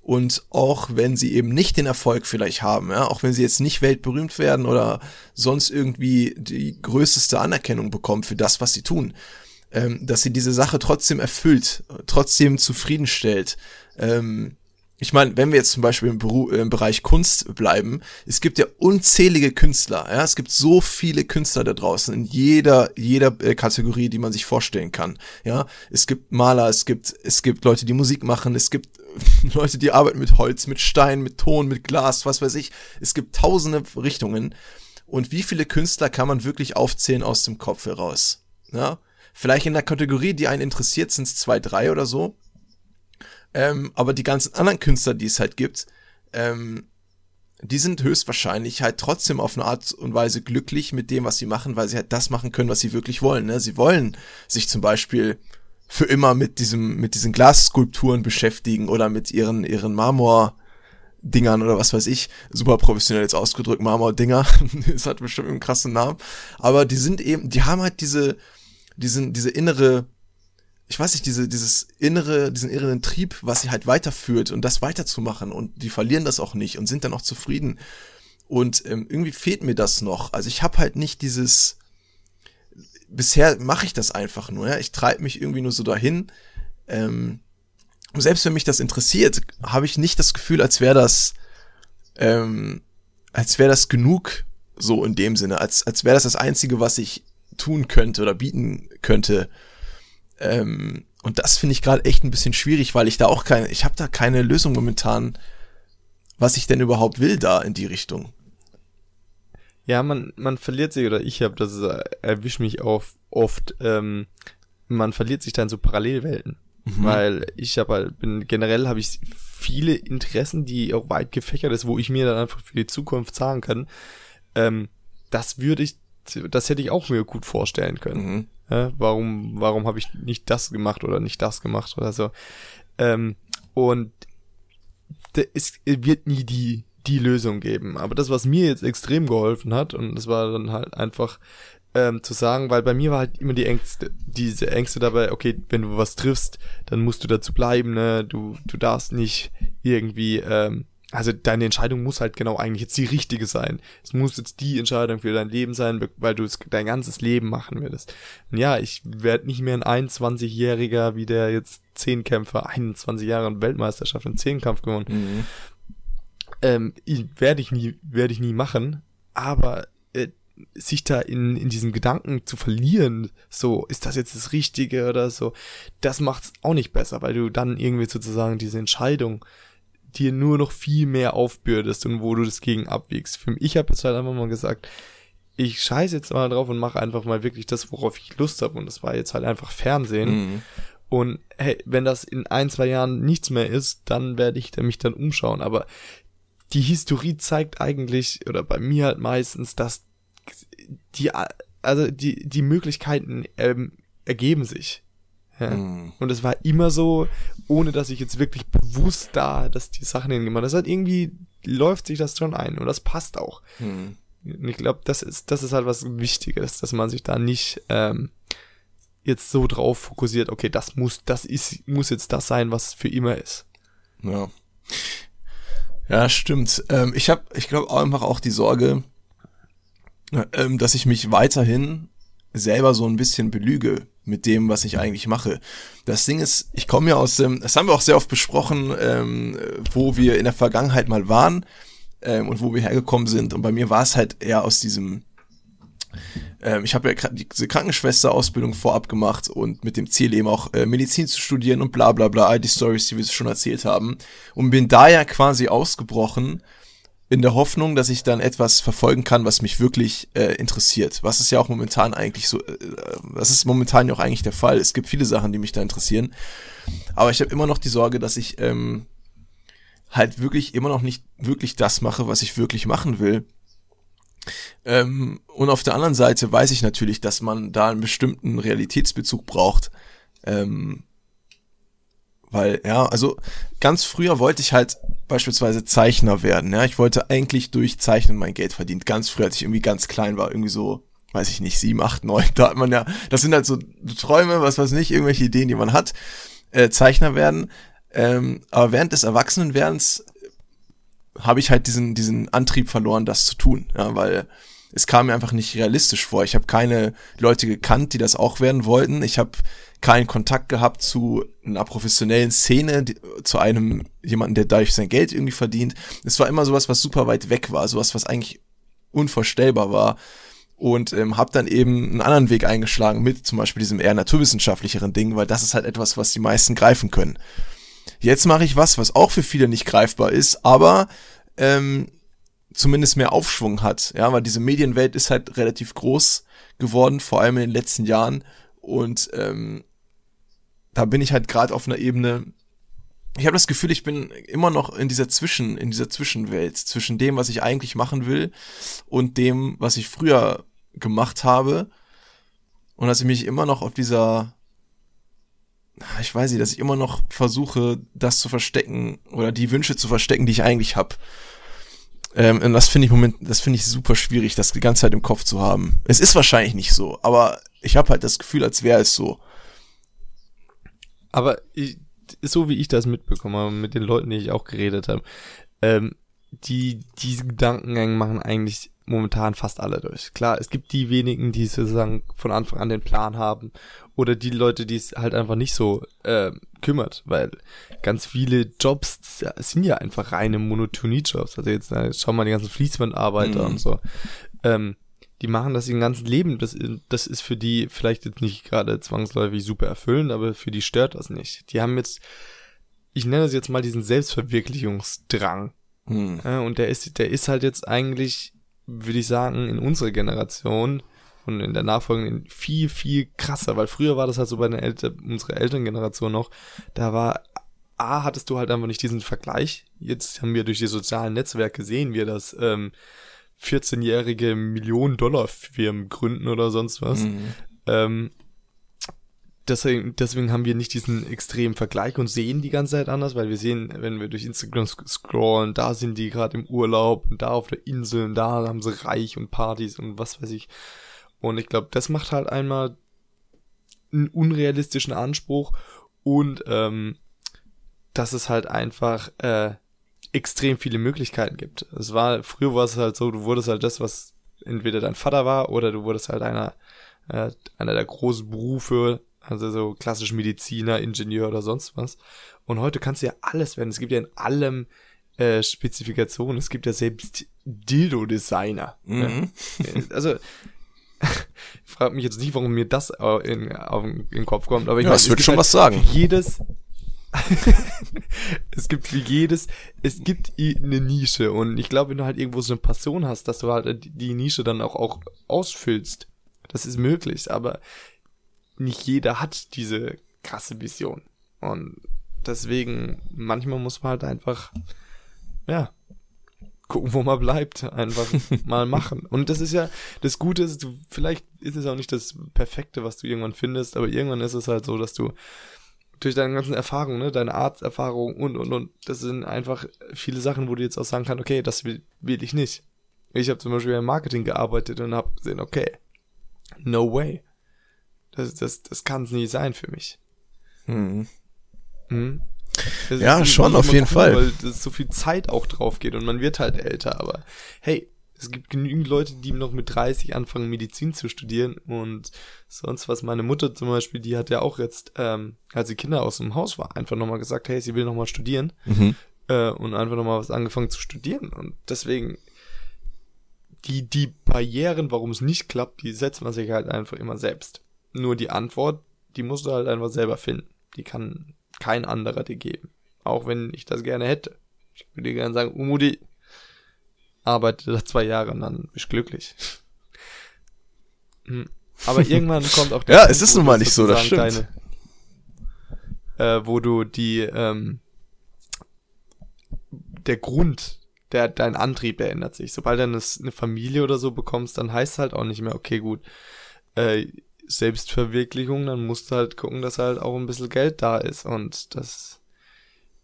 Und auch wenn sie eben nicht den Erfolg vielleicht haben, ja, auch wenn sie jetzt nicht weltberühmt werden oder sonst irgendwie die größte Anerkennung bekommen für das, was sie tun, ähm, dass sie diese Sache trotzdem erfüllt, trotzdem zufriedenstellt, ähm, ich meine, wenn wir jetzt zum Beispiel im, Beru im Bereich Kunst bleiben, es gibt ja unzählige Künstler, ja, es gibt so viele Künstler da draußen in jeder jeder äh, Kategorie, die man sich vorstellen kann, ja. Es gibt Maler, es gibt es gibt Leute, die Musik machen, es gibt Leute, die arbeiten mit Holz, mit Stein, mit Ton, mit Glas, was weiß ich. Es gibt tausende Richtungen. Und wie viele Künstler kann man wirklich aufzählen aus dem Kopf heraus? Ja? Vielleicht in der Kategorie, die einen interessiert, sind es zwei, drei oder so. Ähm, aber die ganzen anderen Künstler, die es halt gibt, ähm, die sind höchstwahrscheinlich halt trotzdem auf eine Art und Weise glücklich mit dem, was sie machen, weil sie halt das machen können, was sie wirklich wollen. Ne? Sie wollen sich zum Beispiel für immer mit diesem, mit diesen Glasskulpturen beschäftigen oder mit ihren, ihren Marmor, Dingern oder was weiß ich, super professionell jetzt ausgedrückt, Marmor-Dinger, das hat bestimmt einen krassen Namen, aber die sind eben, die haben halt diese, diesen, diese innere ich weiß nicht, diese, dieses innere, diesen inneren Trieb, was sie halt weiterführt und das weiterzumachen und die verlieren das auch nicht und sind dann auch zufrieden. Und ähm, irgendwie fehlt mir das noch. Also ich habe halt nicht dieses. Bisher mache ich das einfach nur. Ja? Ich treibe mich irgendwie nur so dahin. Ähm, und selbst wenn mich das interessiert, habe ich nicht das Gefühl, als wäre das, ähm, als wäre das genug, so in dem Sinne, als als wäre das das Einzige, was ich tun könnte oder bieten könnte. Ähm, und das finde ich gerade echt ein bisschen schwierig, weil ich da auch keine, ich habe da keine Lösung momentan, was ich denn überhaupt will da in die Richtung. Ja, man, man verliert sich, oder ich habe das äh, erwischt mich auf, oft, ähm, man verliert sich da in so Parallelwelten. Mhm. Weil ich habe halt, bin, generell habe ich viele Interessen, die auch weit gefächert ist, wo ich mir dann einfach für die Zukunft sagen kann, ähm, das würde ich, das hätte ich auch mir gut vorstellen können. Mhm. Ja, warum, warum habe ich nicht das gemacht oder nicht das gemacht oder so. Ähm, und es wird nie die, die Lösung geben. Aber das, was mir jetzt extrem geholfen hat, und das war dann halt einfach ähm, zu sagen, weil bei mir war halt immer die Ängste, diese Ängste dabei, okay, wenn du was triffst, dann musst du dazu bleiben, ne? Du, du darfst nicht irgendwie ähm, also deine Entscheidung muss halt genau eigentlich jetzt die richtige sein. Es muss jetzt die Entscheidung für dein Leben sein, weil du es dein ganzes Leben machen würdest. Und ja, ich werde nicht mehr ein 21-Jähriger, wie der jetzt Zehnkämpfer, 21 Jahre in Weltmeisterschaft im Zehnkampf gewonnen. Mhm. Ähm, werde ich nie, werde ich nie machen. Aber äh, sich da in, in diesem Gedanken zu verlieren, so, ist das jetzt das Richtige oder so, das macht's auch nicht besser, weil du dann irgendwie sozusagen diese Entscheidung dir nur noch viel mehr aufbürdest und wo du das gegen abwiegst. Für mich, ich habe jetzt halt einfach mal gesagt, ich scheiße jetzt mal drauf und mache einfach mal wirklich das, worauf ich Lust habe. Und das war jetzt halt einfach Fernsehen. Mhm. Und hey, wenn das in ein, zwei Jahren nichts mehr ist, dann werde ich mich dann umschauen. Aber die Historie zeigt eigentlich, oder bei mir halt meistens, dass die, also die, die Möglichkeiten ähm, ergeben sich. Ja. Mhm. Und es war immer so, ohne dass ich jetzt wirklich bewusst da, dass die Sachen hingemacht Das hat irgendwie läuft sich das schon ein und das passt auch. Mhm. Und ich glaube, das ist, das ist halt was Wichtiges, dass man sich da nicht ähm, jetzt so drauf fokussiert, okay, das muss, das ist, muss jetzt das sein, was für immer ist. Ja. Ja, stimmt. Ähm, ich habe, ich glaube einfach auch die Sorge, ähm, dass ich mich weiterhin selber so ein bisschen belüge mit dem, was ich eigentlich mache. Das Ding ist, ich komme ja aus dem, das haben wir auch sehr oft besprochen, ähm, wo wir in der Vergangenheit mal waren ähm, und wo wir hergekommen sind. Und bei mir war es halt eher aus diesem, ähm, ich habe ja diese Krankenschwester-Ausbildung vorab gemacht und mit dem Ziel eben auch äh, Medizin zu studieren und bla bla bla, all die Stories, die wir schon erzählt haben. Und bin da ja quasi ausgebrochen in der Hoffnung, dass ich dann etwas verfolgen kann, was mich wirklich äh, interessiert. Was ist ja auch momentan eigentlich so, äh, das ist momentan ja auch eigentlich der Fall. Es gibt viele Sachen, die mich da interessieren. Aber ich habe immer noch die Sorge, dass ich ähm, halt wirklich immer noch nicht wirklich das mache, was ich wirklich machen will. Ähm, und auf der anderen Seite weiß ich natürlich, dass man da einen bestimmten Realitätsbezug braucht. Ähm, weil, ja, also ganz früher wollte ich halt beispielsweise Zeichner werden. Ja, ich wollte eigentlich durch Zeichnen mein Geld verdienen. Ganz früh, als ich irgendwie ganz klein war, irgendwie so, weiß ich nicht, sieben, acht, neun. Da hat man ja, das sind halt so Träume, was weiß nicht, irgendwelche Ideen, die man hat. Äh, Zeichner werden. Ähm, aber während des Erwachsenenwerdens habe ich halt diesen, diesen Antrieb verloren, das zu tun. Ja, weil es kam mir einfach nicht realistisch vor. Ich habe keine Leute gekannt, die das auch werden wollten. Ich habe keinen Kontakt gehabt zu einer professionellen Szene, die, zu einem jemanden, der dadurch sein Geld irgendwie verdient. Es war immer sowas, was super weit weg war, sowas, was eigentlich unvorstellbar war. Und ähm, habe dann eben einen anderen Weg eingeschlagen mit zum Beispiel diesem eher naturwissenschaftlicheren Ding, weil das ist halt etwas, was die meisten greifen können. Jetzt mache ich was, was auch für viele nicht greifbar ist, aber ähm, zumindest mehr Aufschwung hat. Ja, weil diese Medienwelt ist halt relativ groß geworden, vor allem in den letzten Jahren. Und ähm, da bin ich halt gerade auf einer Ebene. Ich habe das Gefühl, ich bin immer noch in dieser Zwischen, in dieser Zwischenwelt zwischen dem, was ich eigentlich machen will und dem, was ich früher gemacht habe. Und dass ich mich immer noch auf dieser, ich weiß nicht, dass ich immer noch versuche, das zu verstecken oder die Wünsche zu verstecken, die ich eigentlich habe. Ähm, und das finde ich moment, das finde ich super schwierig, das die ganze Zeit im Kopf zu haben. Es ist wahrscheinlich nicht so, aber ich habe halt das Gefühl, als wäre es so. Aber ich, so wie ich das mitbekomme, mit den Leuten, die ich auch geredet habe, ähm, die diese Gedankengänge machen eigentlich momentan fast alle durch. Klar, es gibt die wenigen, die sozusagen von Anfang an den Plan haben oder die Leute, die es halt einfach nicht so äh, kümmert, weil ganz viele Jobs sind ja einfach reine Monotonie-Jobs. Also jetzt, jetzt schau mal die ganzen Fließbandarbeiter mhm. und so. Ähm, die machen das ihr ganzes Leben. Das, das ist für die vielleicht jetzt nicht gerade zwangsläufig super erfüllend, aber für die stört das nicht. Die haben jetzt, ich nenne es jetzt mal diesen Selbstverwirklichungsdrang. Hm. Ja, und der ist, der ist halt jetzt eigentlich würde ich sagen, in unserer Generation und in der nachfolgenden viel, viel krasser, weil früher war das halt so bei den Eltern, unserer Elterngeneration noch, da war, A, hattest du halt einfach nicht diesen Vergleich. Jetzt haben wir durch die sozialen Netzwerke gesehen, wir das ähm, 14-jährige Millionen-Dollar-Firmen gründen oder sonst was. Mhm. Ähm, deswegen, deswegen haben wir nicht diesen extremen Vergleich und sehen die ganze Zeit anders, weil wir sehen, wenn wir durch Instagram scrollen, da sind die gerade im Urlaub und da auf der Insel und da haben sie Reich und Partys und was weiß ich. Und ich glaube, das macht halt einmal einen unrealistischen Anspruch und ähm, dass es halt einfach äh, extrem viele Möglichkeiten gibt. Es war, früher war es halt so, du wurdest halt das, was entweder dein Vater war oder du wurdest halt einer, äh, einer der großen Berufe also so klassisch Mediziner, Ingenieur oder sonst was. Und heute kannst du ja alles werden. Es gibt ja in allem äh, Spezifikationen. Es gibt ja selbst Dildo-Designer. Ne? Mhm. Ja. Also, ich frage mich jetzt nicht, warum mir das in, auf, in den Kopf kommt, aber ich ja, weiß, es wird schon halt was sagen. Jedes, es gibt wie jedes, es gibt eine Nische und ich glaube, wenn du halt irgendwo so eine Passion hast, dass du halt die Nische dann auch, auch ausfüllst, das ist möglich, aber nicht jeder hat diese krasse Vision. Und deswegen, manchmal muss man halt einfach, ja, gucken, wo man bleibt, einfach mal machen. Und das ist ja, das Gute ist, du, vielleicht ist es auch nicht das Perfekte, was du irgendwann findest, aber irgendwann ist es halt so, dass du durch deine ganzen Erfahrungen, ne, deine Arzterfahrung und, und, und, das sind einfach viele Sachen, wo du jetzt auch sagen kannst, okay, das will, will ich nicht. Ich habe zum Beispiel im Marketing gearbeitet und habe gesehen, okay, no way. Das, das, das kann es nie sein für mich. Hm. Hm? ja, schon, auf jeden cool, Fall. Weil das so viel Zeit auch drauf geht und man wird halt älter, aber hey, Es gibt genügend Leute, die noch mit 30 anfangen, Medizin zu studieren und sonst was. Meine Mutter zum Beispiel, die hat ja auch jetzt, ähm, als sie Kinder aus dem Haus war, einfach nochmal gesagt, hey, sie will nochmal studieren Mhm. äh, und einfach nochmal was angefangen zu studieren. Und deswegen, die, die Barrieren, warum es nicht klappt, die setzt man sich halt einfach immer selbst. Nur die Antwort, die musst du halt einfach selber finden. Die kann kein anderer dir geben. Auch wenn ich das gerne hätte. Ich würde dir gerne sagen, Umudi, arbeite da zwei Jahre und dann bist du glücklich. Hm. Aber irgendwann kommt auch Ja, Punkt, es ist nun mal nicht so, das stimmt. Deine, äh, wo du die, ähm, der Grund, der, dein Antrieb ändert sich. Sobald du eine, eine Familie oder so bekommst, dann heißt halt auch nicht mehr, okay, gut, äh, Selbstverwirklichung, dann musst du halt gucken, dass halt auch ein bisschen Geld da ist und dass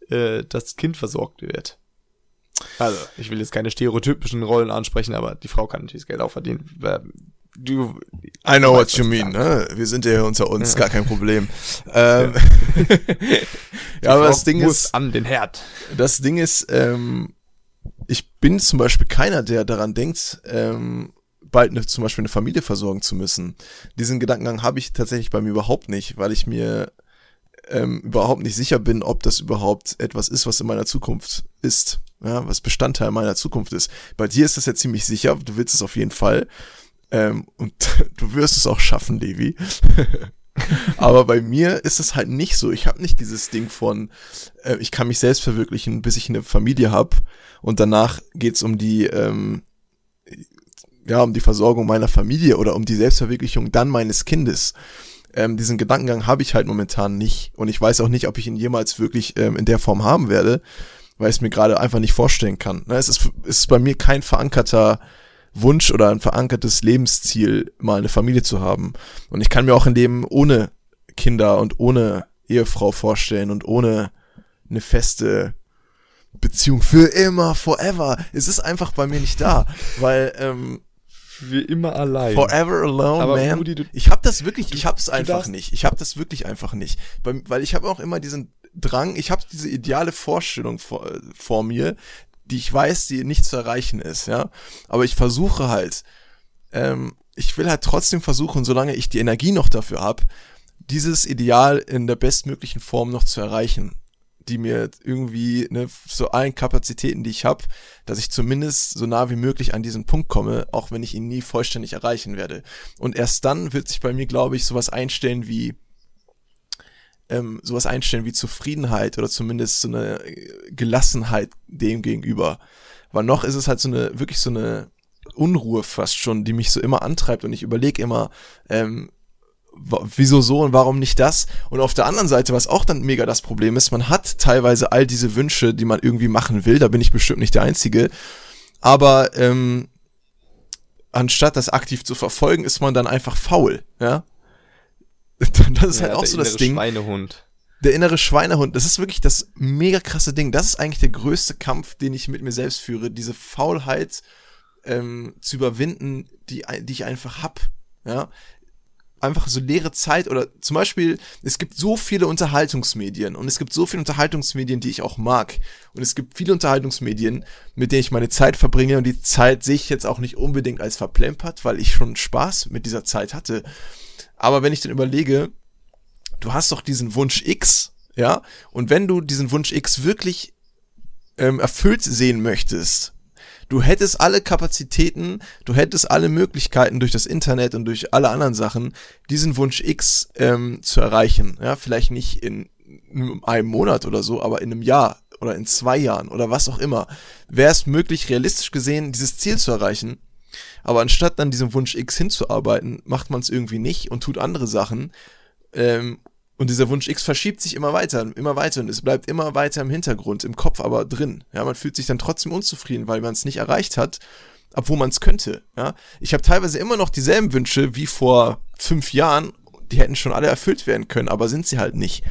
äh, das Kind versorgt wird. Also, ich will jetzt keine stereotypischen Rollen ansprechen, aber die Frau kann natürlich das Geld auch verdienen. Du, I know Du what weißt, you mean, ne? Wir sind ja hier unter uns, Ja. gar kein Problem. Ähm, ja, aber Frau das Ding ist, an den Herd. das Ding ist, ähm, ich bin zum Beispiel keiner, der daran denkt, ähm, bald eine, zum Beispiel eine Familie versorgen zu müssen. Diesen Gedankengang habe ich tatsächlich bei mir überhaupt nicht, weil ich mir ähm, überhaupt nicht sicher bin, ob das überhaupt etwas ist, was in meiner Zukunft ist, ja, was Bestandteil meiner Zukunft ist. Bei dir ist das ja ziemlich sicher, du willst es auf jeden Fall. Ähm, und du wirst es auch schaffen, Levi. Aber bei mir ist es halt nicht so. Ich habe nicht dieses Ding von, äh, ich kann mich selbst verwirklichen, bis ich eine Familie habe und danach geht's um die, ähm, ja, um die Versorgung meiner Familie oder um die Selbstverwirklichung dann meines Kindes. Ähm, diesen Gedankengang habe ich halt momentan nicht und ich weiß auch nicht, ob ich ihn jemals wirklich ähm, in der Form haben werde, weil ich es mir gerade einfach nicht vorstellen kann. Ne, Es ist, es ist bei mir kein verankerter Wunsch oder ein verankertes Lebensziel, mal eine Familie zu haben. Und ich kann mir auch ein Leben ohne Kinder und ohne Ehefrau vorstellen und ohne eine feste Beziehung für immer, forever. Es ist einfach bei mir nicht da, weil ähm, Für immer allein. forever alone, Aber man. Rudi, du- ich habe das wirklich, ich habe es einfach nicht. Ich habe das wirklich einfach nicht, weil, weil ich habe auch immer diesen Drang, ich habe diese ideale Vorstellung vor, vor mir, die ich weiß, die nicht zu erreichen ist, ja. Aber ich versuche halt, ähm, ich will halt trotzdem versuchen, solange ich die Energie noch dafür habe, dieses Ideal in der bestmöglichen Form noch zu erreichen, die mir irgendwie ne, zu allen Kapazitäten, die ich habe, dass ich zumindest so nah wie möglich an diesen Punkt komme, auch wenn ich ihn nie vollständig erreichen werde. Und erst dann wird sich bei mir, glaube ich, sowas einstellen wie ähm, sowas einstellen wie Zufriedenheit oder zumindest so eine äh, Gelassenheit dem gegenüber. Weil noch ist es halt so eine, wirklich so eine Unruhe fast schon, die mich so immer antreibt und ich überlege immer, ähm, wieso so und warum nicht das? Und auf der anderen Seite, was auch dann mega das Problem ist, man hat teilweise all diese Wünsche, die man irgendwie machen will, da bin ich bestimmt nicht der Einzige, aber ähm, anstatt das aktiv zu verfolgen, ist man dann einfach faul, ja? Das ist halt Ja, auch der so das innere Ding Schweinehund. der innere Schweinehund, das ist wirklich das mega krasse Ding. Das ist eigentlich der größte Kampf, den ich mit mir selbst führe, diese Faulheit ähm, zu überwinden, die, die ich einfach hab. Ja, einfach so leere Zeit oder zum Beispiel, es gibt so viele Unterhaltungsmedien und es gibt so viele Unterhaltungsmedien, die ich auch mag. Und es gibt viele Unterhaltungsmedien, mit denen ich meine Zeit verbringe und die Zeit sehe ich jetzt auch nicht unbedingt als verplempert, weil ich schon Spaß mit dieser Zeit hatte. Aber wenn ich dann überlege, du hast doch diesen Wunsch X, ja, und wenn du diesen Wunsch X wirklich ähm, erfüllt sehen möchtest, du hättest alle Kapazitäten, du hättest alle Möglichkeiten durch das Internet und durch alle anderen Sachen, diesen Wunsch X ähm, zu erreichen. Ja, vielleicht nicht in einem Monat oder so, aber in einem Jahr oder in zwei Jahren oder was auch immer, wäre es möglich, realistisch gesehen, dieses Ziel zu erreichen. Aber anstatt dann diesem Wunsch X hinzuarbeiten, macht man es irgendwie nicht und tut andere Sachen. Ähm, und dieser Wunsch X verschiebt sich immer weiter, immer weiter und es bleibt immer weiter im Hintergrund, im Kopf aber drin. Ja, man fühlt sich dann trotzdem unzufrieden, weil man es nicht erreicht hat, obwohl man es könnte. Ja, ich habe teilweise immer noch dieselben Wünsche wie vor fünf Jahren. Die hätten schon alle erfüllt werden können, aber sind sie halt nicht,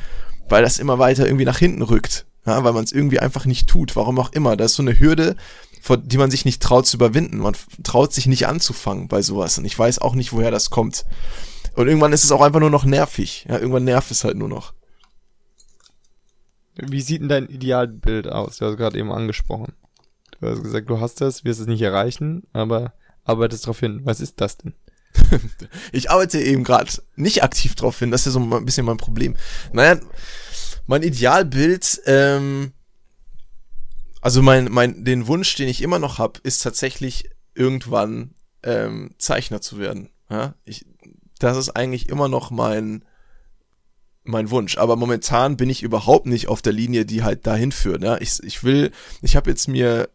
weil das immer weiter irgendwie nach hinten rückt. Ja, weil man es irgendwie einfach nicht tut, warum auch immer. Da ist so eine Hürde, vor die man sich nicht traut zu überwinden. Man traut sich nicht anzufangen bei sowas. Und ich weiß auch nicht, woher das kommt. Und irgendwann ist es auch einfach nur noch nervig. Ja, irgendwann nervt es halt nur noch. Wie sieht denn dein Idealbild aus? Du hast gerade eben angesprochen. Du hast gesagt, du hast das, wirst es nicht erreichen, aber arbeitest darauf hin. Was ist das denn? ich arbeite eben gerade nicht aktiv drauf hin. Das ist ja so ein bisschen mein Problem. Naja, mein Idealbild, ähm, also mein, mein, den Wunsch, den ich immer noch habe, ist tatsächlich irgendwann ähm, Zeichner zu werden. Ja? Ich, das ist eigentlich immer noch mein, mein Wunsch. Aber momentan bin ich überhaupt nicht auf der Linie, die halt dahin führt. Ja? Ich, ich will, ich habe jetzt mir,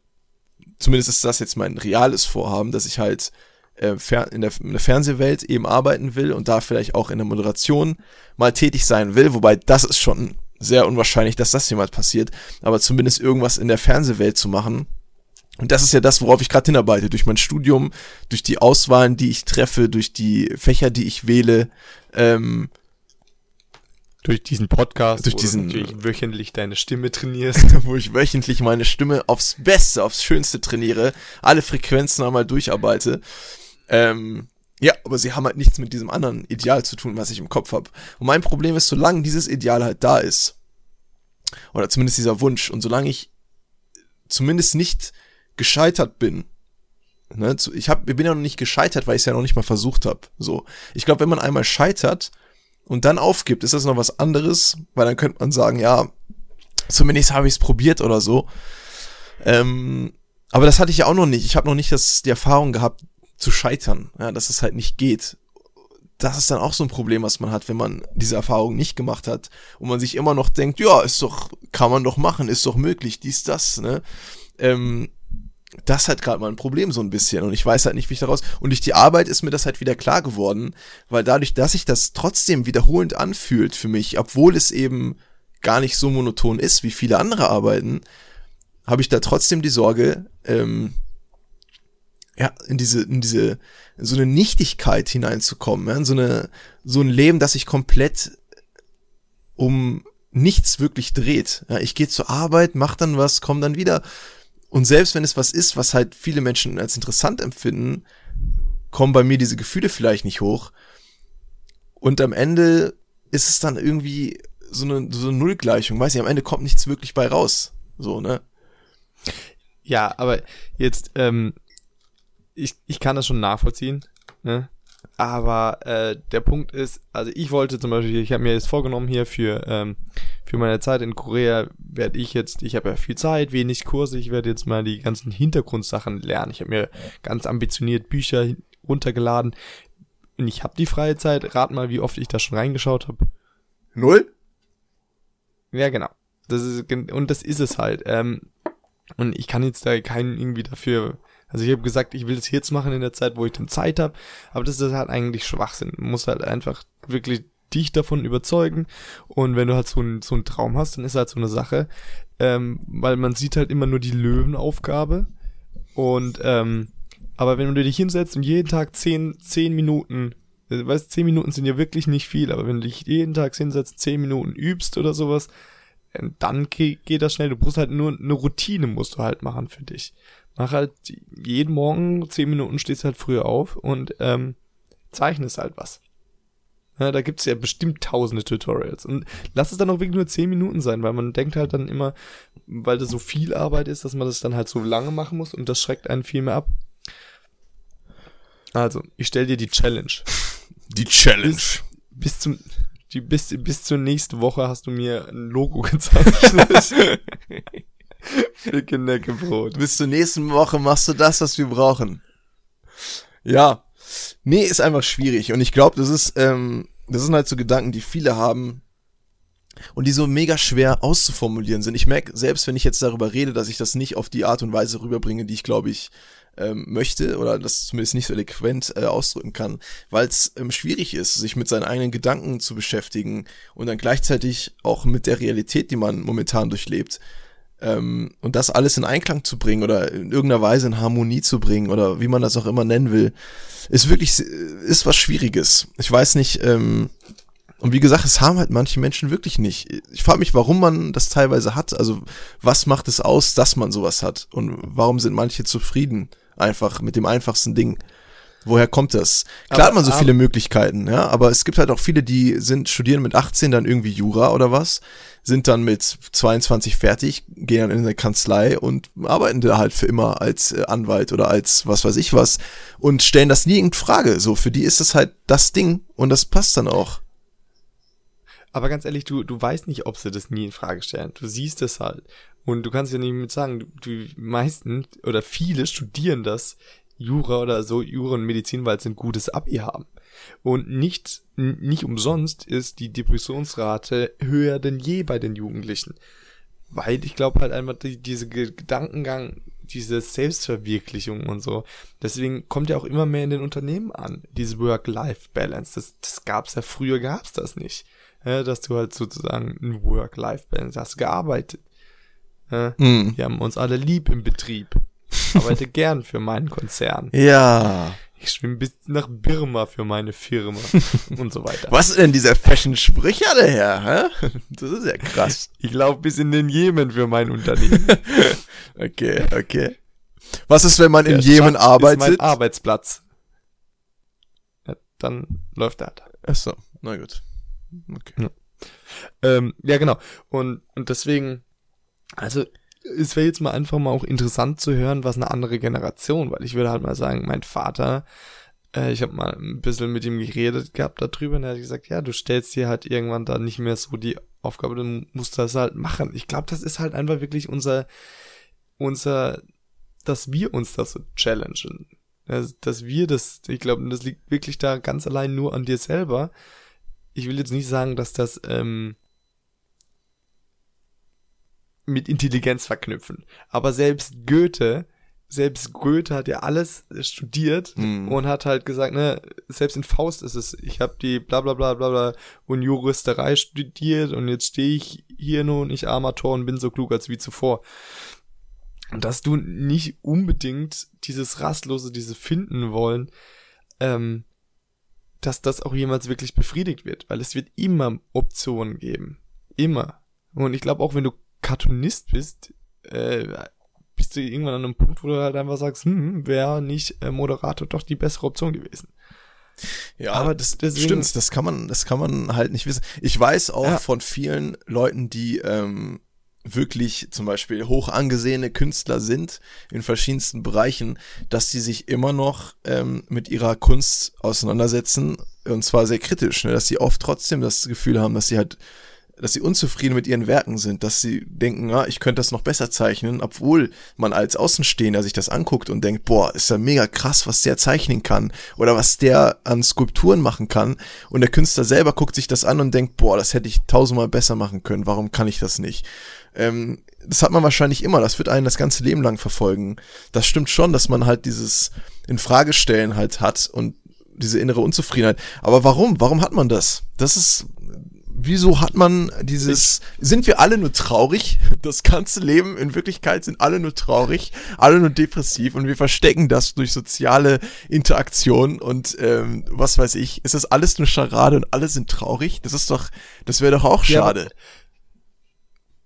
zumindest ist das jetzt mein reales Vorhaben, dass ich halt äh, in, der, in der Fernsehwelt eben arbeiten will und da vielleicht auch in der Moderation mal tätig sein will, wobei das ist schon sehr unwahrscheinlich, dass das jemals passiert, aber zumindest irgendwas in der Fernsehwelt zu machen. Und das ist ja das, worauf ich gerade hinarbeite, durch mein Studium, durch die Auswahlen, die ich treffe, durch die Fächer, die ich wähle, ähm, durch diesen Podcast, durch diesen, du natürlich wöchentlich deine Stimme trainierst. wo ich wöchentlich meine Stimme aufs Beste, aufs Schönste trainiere, alle Frequenzen einmal durcharbeite. Ähm, ja, aber sie haben halt nichts mit diesem anderen Ideal zu tun, was ich im Kopf habe. Und mein Problem ist, solange dieses Ideal halt da ist, oder zumindest dieser Wunsch, und solange ich zumindest nicht gescheitert bin, ne, ich, hab, ich bin ja noch nicht gescheitert, weil ich es ja noch nicht mal versucht habe. So, ich glaube, wenn man einmal scheitert und dann aufgibt, ist das noch was anderes, weil dann könnte man sagen, ja, zumindest habe ich es probiert oder so. Ähm, aber das hatte ich ja auch noch nicht. Ich habe noch nicht das, die Erfahrung gehabt, zu scheitern, ja, dass es halt nicht geht. Das ist dann auch so ein Problem, was man hat, wenn man diese Erfahrung nicht gemacht hat und man sich immer noch denkt, ja, ist doch, kann man doch machen, ist doch möglich, dies, das, ne? Ähm, das hat gerade mal ein Problem so ein bisschen und ich weiß halt nicht, wie ich daraus. Und durch die Arbeit ist mir das halt wieder klar geworden, weil dadurch, dass sich das trotzdem wiederholend anfühlt für mich, obwohl es eben gar nicht so monoton ist wie viele andere Arbeiten, habe ich da trotzdem die Sorge, ähm, ja, in diese, in diese, in so eine Nichtigkeit hineinzukommen, ja, in so eine, so ein Leben, das sich komplett um nichts wirklich dreht. Ja, ich gehe zur Arbeit, mach dann was, komm dann wieder. Und selbst wenn es was ist, was halt viele Menschen als interessant empfinden, kommen bei mir diese Gefühle vielleicht nicht hoch. Und am Ende ist es dann irgendwie so eine, so eine Nullgleichung. Weiß ich, am Ende kommt nichts wirklich bei raus. So, ne? Ja, aber jetzt, ähm, ich, ich kann das schon nachvollziehen, ne? Aber äh, der Punkt ist, also ich wollte zum Beispiel, ich habe mir jetzt vorgenommen hier für, ähm, für meine Zeit in Korea werde ich jetzt, ich habe ja viel Zeit, wenig Kurse, ich werde jetzt mal die ganzen Hintergrundsachen lernen. Ich habe mir ganz ambitioniert Bücher runtergeladen und ich habe die freie Zeit. Rat mal, wie oft ich da schon reingeschaut habe. Null? Ja, genau. Das ist, und das ist es halt. Ähm, und ich kann jetzt da keinen irgendwie dafür also ich habe gesagt, ich will das jetzt machen in der Zeit, wo ich dann Zeit habe, aber das ist halt eigentlich Schwachsinn. Du musst halt einfach wirklich dich davon überzeugen und wenn du halt so, ein, so einen Traum hast, dann ist halt so eine Sache, ähm, weil man sieht halt immer nur die Löwenaufgabe und ähm, aber wenn du dich hinsetzt und jeden Tag zehn, zehn Minuten, äh, weißt, zehn Minuten sind ja wirklich nicht viel, aber wenn du dich jeden Tag hinsetzt, zehn Minuten übst oder sowas, äh, dann geht das schnell. Du musst halt nur eine Routine musst du halt machen für dich mach halt jeden Morgen zehn Minuten stehst halt früher auf und ähm, zeichnest halt was. Ja, da gibt's ja bestimmt tausende Tutorials. Und lass es dann auch wirklich nur zehn Minuten sein, weil man denkt halt dann immer, weil das so viel Arbeit ist, dass man das dann halt so lange machen muss und das schreckt einen viel mehr ab. Also, ich stell dir die Challenge. Die Challenge. Bis, bis zum, die, bis, bis zur nächsten Woche hast du mir ein Logo gezeichnet. Dicke Neckebrot. Bis zur nächsten Woche machst du das, was wir brauchen. Ja. Nee, ist einfach schwierig. Und ich glaube, das ist, ähm, das sind halt so Gedanken, die viele haben und die so mega schwer auszuformulieren sind. Ich merke, selbst wenn ich jetzt darüber rede, dass ich das nicht auf die Art und Weise rüberbringe, die ich glaube ich ähm, möchte oder das zumindest nicht so eloquent äh, ausdrücken kann, weil es ähm, schwierig ist, sich mit seinen eigenen Gedanken zu beschäftigen und dann gleichzeitig auch mit der Realität, die man momentan durchlebt. Ähm, und das alles in Einklang zu bringen oder in irgendeiner Weise in Harmonie zu bringen oder wie man das auch immer nennen will, ist wirklich, ist was Schwieriges. Ich weiß nicht, ähm, und wie gesagt, es haben halt manche Menschen wirklich nicht. Ich frage mich, warum man das teilweise hat. Also, was macht es aus, dass man sowas hat? Und warum sind manche zufrieden einfach mit dem einfachsten Ding? Woher kommt das? Klar Aber- hat man so viele Möglichkeiten, ja, aber es gibt halt auch viele, die sind, studieren mit 18 dann irgendwie Jura oder was, sind dann mit 22 fertig, gehen dann in eine Kanzlei und arbeiten da halt für immer als äh, Anwalt oder als was weiß ich was und stellen das nie in Frage. So, für die ist es halt das Ding und das passt dann auch. Aber ganz ehrlich, du, du weißt nicht, ob sie das nie in Frage stellen. Du siehst es halt. Und du kannst ja nicht mit sagen, die meisten oder viele studieren das, Jura oder so, Jura und Medizin, weil sie ein gutes Abi haben. Und nicht, nicht umsonst ist die Depressionsrate höher denn je bei den Jugendlichen. Weil ich glaube halt einfach, die, diese Ge- Gedankengang, diese Selbstverwirklichung und so. Deswegen kommt ja auch immer mehr in den Unternehmen an, diese Work-Life-Balance. Das, das gab's ja früher, gab's das nicht. Ja, dass du halt sozusagen ein Work-Life-Balance hast, gearbeitet. Ja, Hm. wir haben uns alle lieb im Betrieb. Ich arbeite gern für meinen Konzern. Ja. Ich schwimme bis nach Birma für meine Firma und so weiter. Was ist denn dieser Fashion-Sprecher daher, hä? Das ist ja krass. Ich laufe bis in den Jemen für mein Unternehmen. Okay, okay. Was ist, wenn man in Der Jemen Schatz Ist arbeitet? mein Arbeitsplatz. Ja, dann läuft er halt. Achso, na gut. Okay. Ähm, ja, genau. Und, und deswegen, also, es wäre jetzt mal einfach mal auch interessant zu hören, was eine andere Generation, weil ich würde halt mal sagen, mein Vater, äh, ich habe mal ein bisschen mit ihm geredet gehabt darüber und er hat gesagt, ja, du stellst dir halt irgendwann da nicht mehr so die Aufgabe, du musst das halt machen. Ich glaube, das ist halt einfach wirklich unser, unser, dass wir uns das so challengen. Dass, dass wir das, ich glaube, das liegt wirklich da ganz allein nur an dir selber. Ich will jetzt nicht sagen, dass das ähm, mit Intelligenz verknüpfen. Aber selbst Goethe, selbst Goethe hat ja alles studiert Mhm. und hat halt gesagt, ne, selbst in Faust ist es, ich habe die bla bla bla bla bla und Juristerei studiert und jetzt stehe ich hier nun, ich armer Tor und bin so klug als wie zuvor. Und dass du nicht unbedingt dieses Rastlose, dieses Finden wollen, ähm, dass das auch jemals wirklich befriedigt wird, weil es wird immer Optionen geben. Immer. Und ich glaube auch, wenn du Cartoonist bist, äh, bist du irgendwann an einem Punkt, wo du halt einfach sagst, hm, wäre nicht äh, Moderator doch die bessere Option gewesen. Ja, Aber das deswegen- stimmt, das kann man, das kann man halt nicht wissen. Ich weiß auch Ja. von vielen Leuten, die ähm, wirklich zum Beispiel hoch angesehene Künstler sind in verschiedensten Bereichen, dass die sich immer noch ähm, mit ihrer Kunst auseinandersetzen und zwar sehr kritisch, ne? dass sie oft trotzdem das Gefühl haben, dass sie halt dass sie unzufrieden mit ihren Werken sind, dass sie denken, ja, ich könnte das noch besser zeichnen, obwohl man als Außenstehender sich das anguckt und denkt, boah, ist ja mega krass, was der zeichnen kann oder was der an Skulpturen machen kann und der Künstler selber guckt sich das an und denkt, boah, das hätte ich tausendmal besser machen können, warum kann ich das nicht? Ähm, das hat man wahrscheinlich immer, das wird einen das ganze Leben lang verfolgen. Das stimmt schon, dass man halt dieses In-Frage-Stellen halt hat und diese innere Unzufriedenheit. Aber warum? Warum hat man das? Das ist, wieso hat man dieses, sind wir alle nur traurig? Das ganze Leben in Wirklichkeit sind alle nur traurig, alle nur depressiv und wir verstecken das durch soziale Interaktion und ähm, was weiß ich. Ist das alles nur Scharade und alle sind traurig? Das ist doch, das wäre doch auch Ja, schade.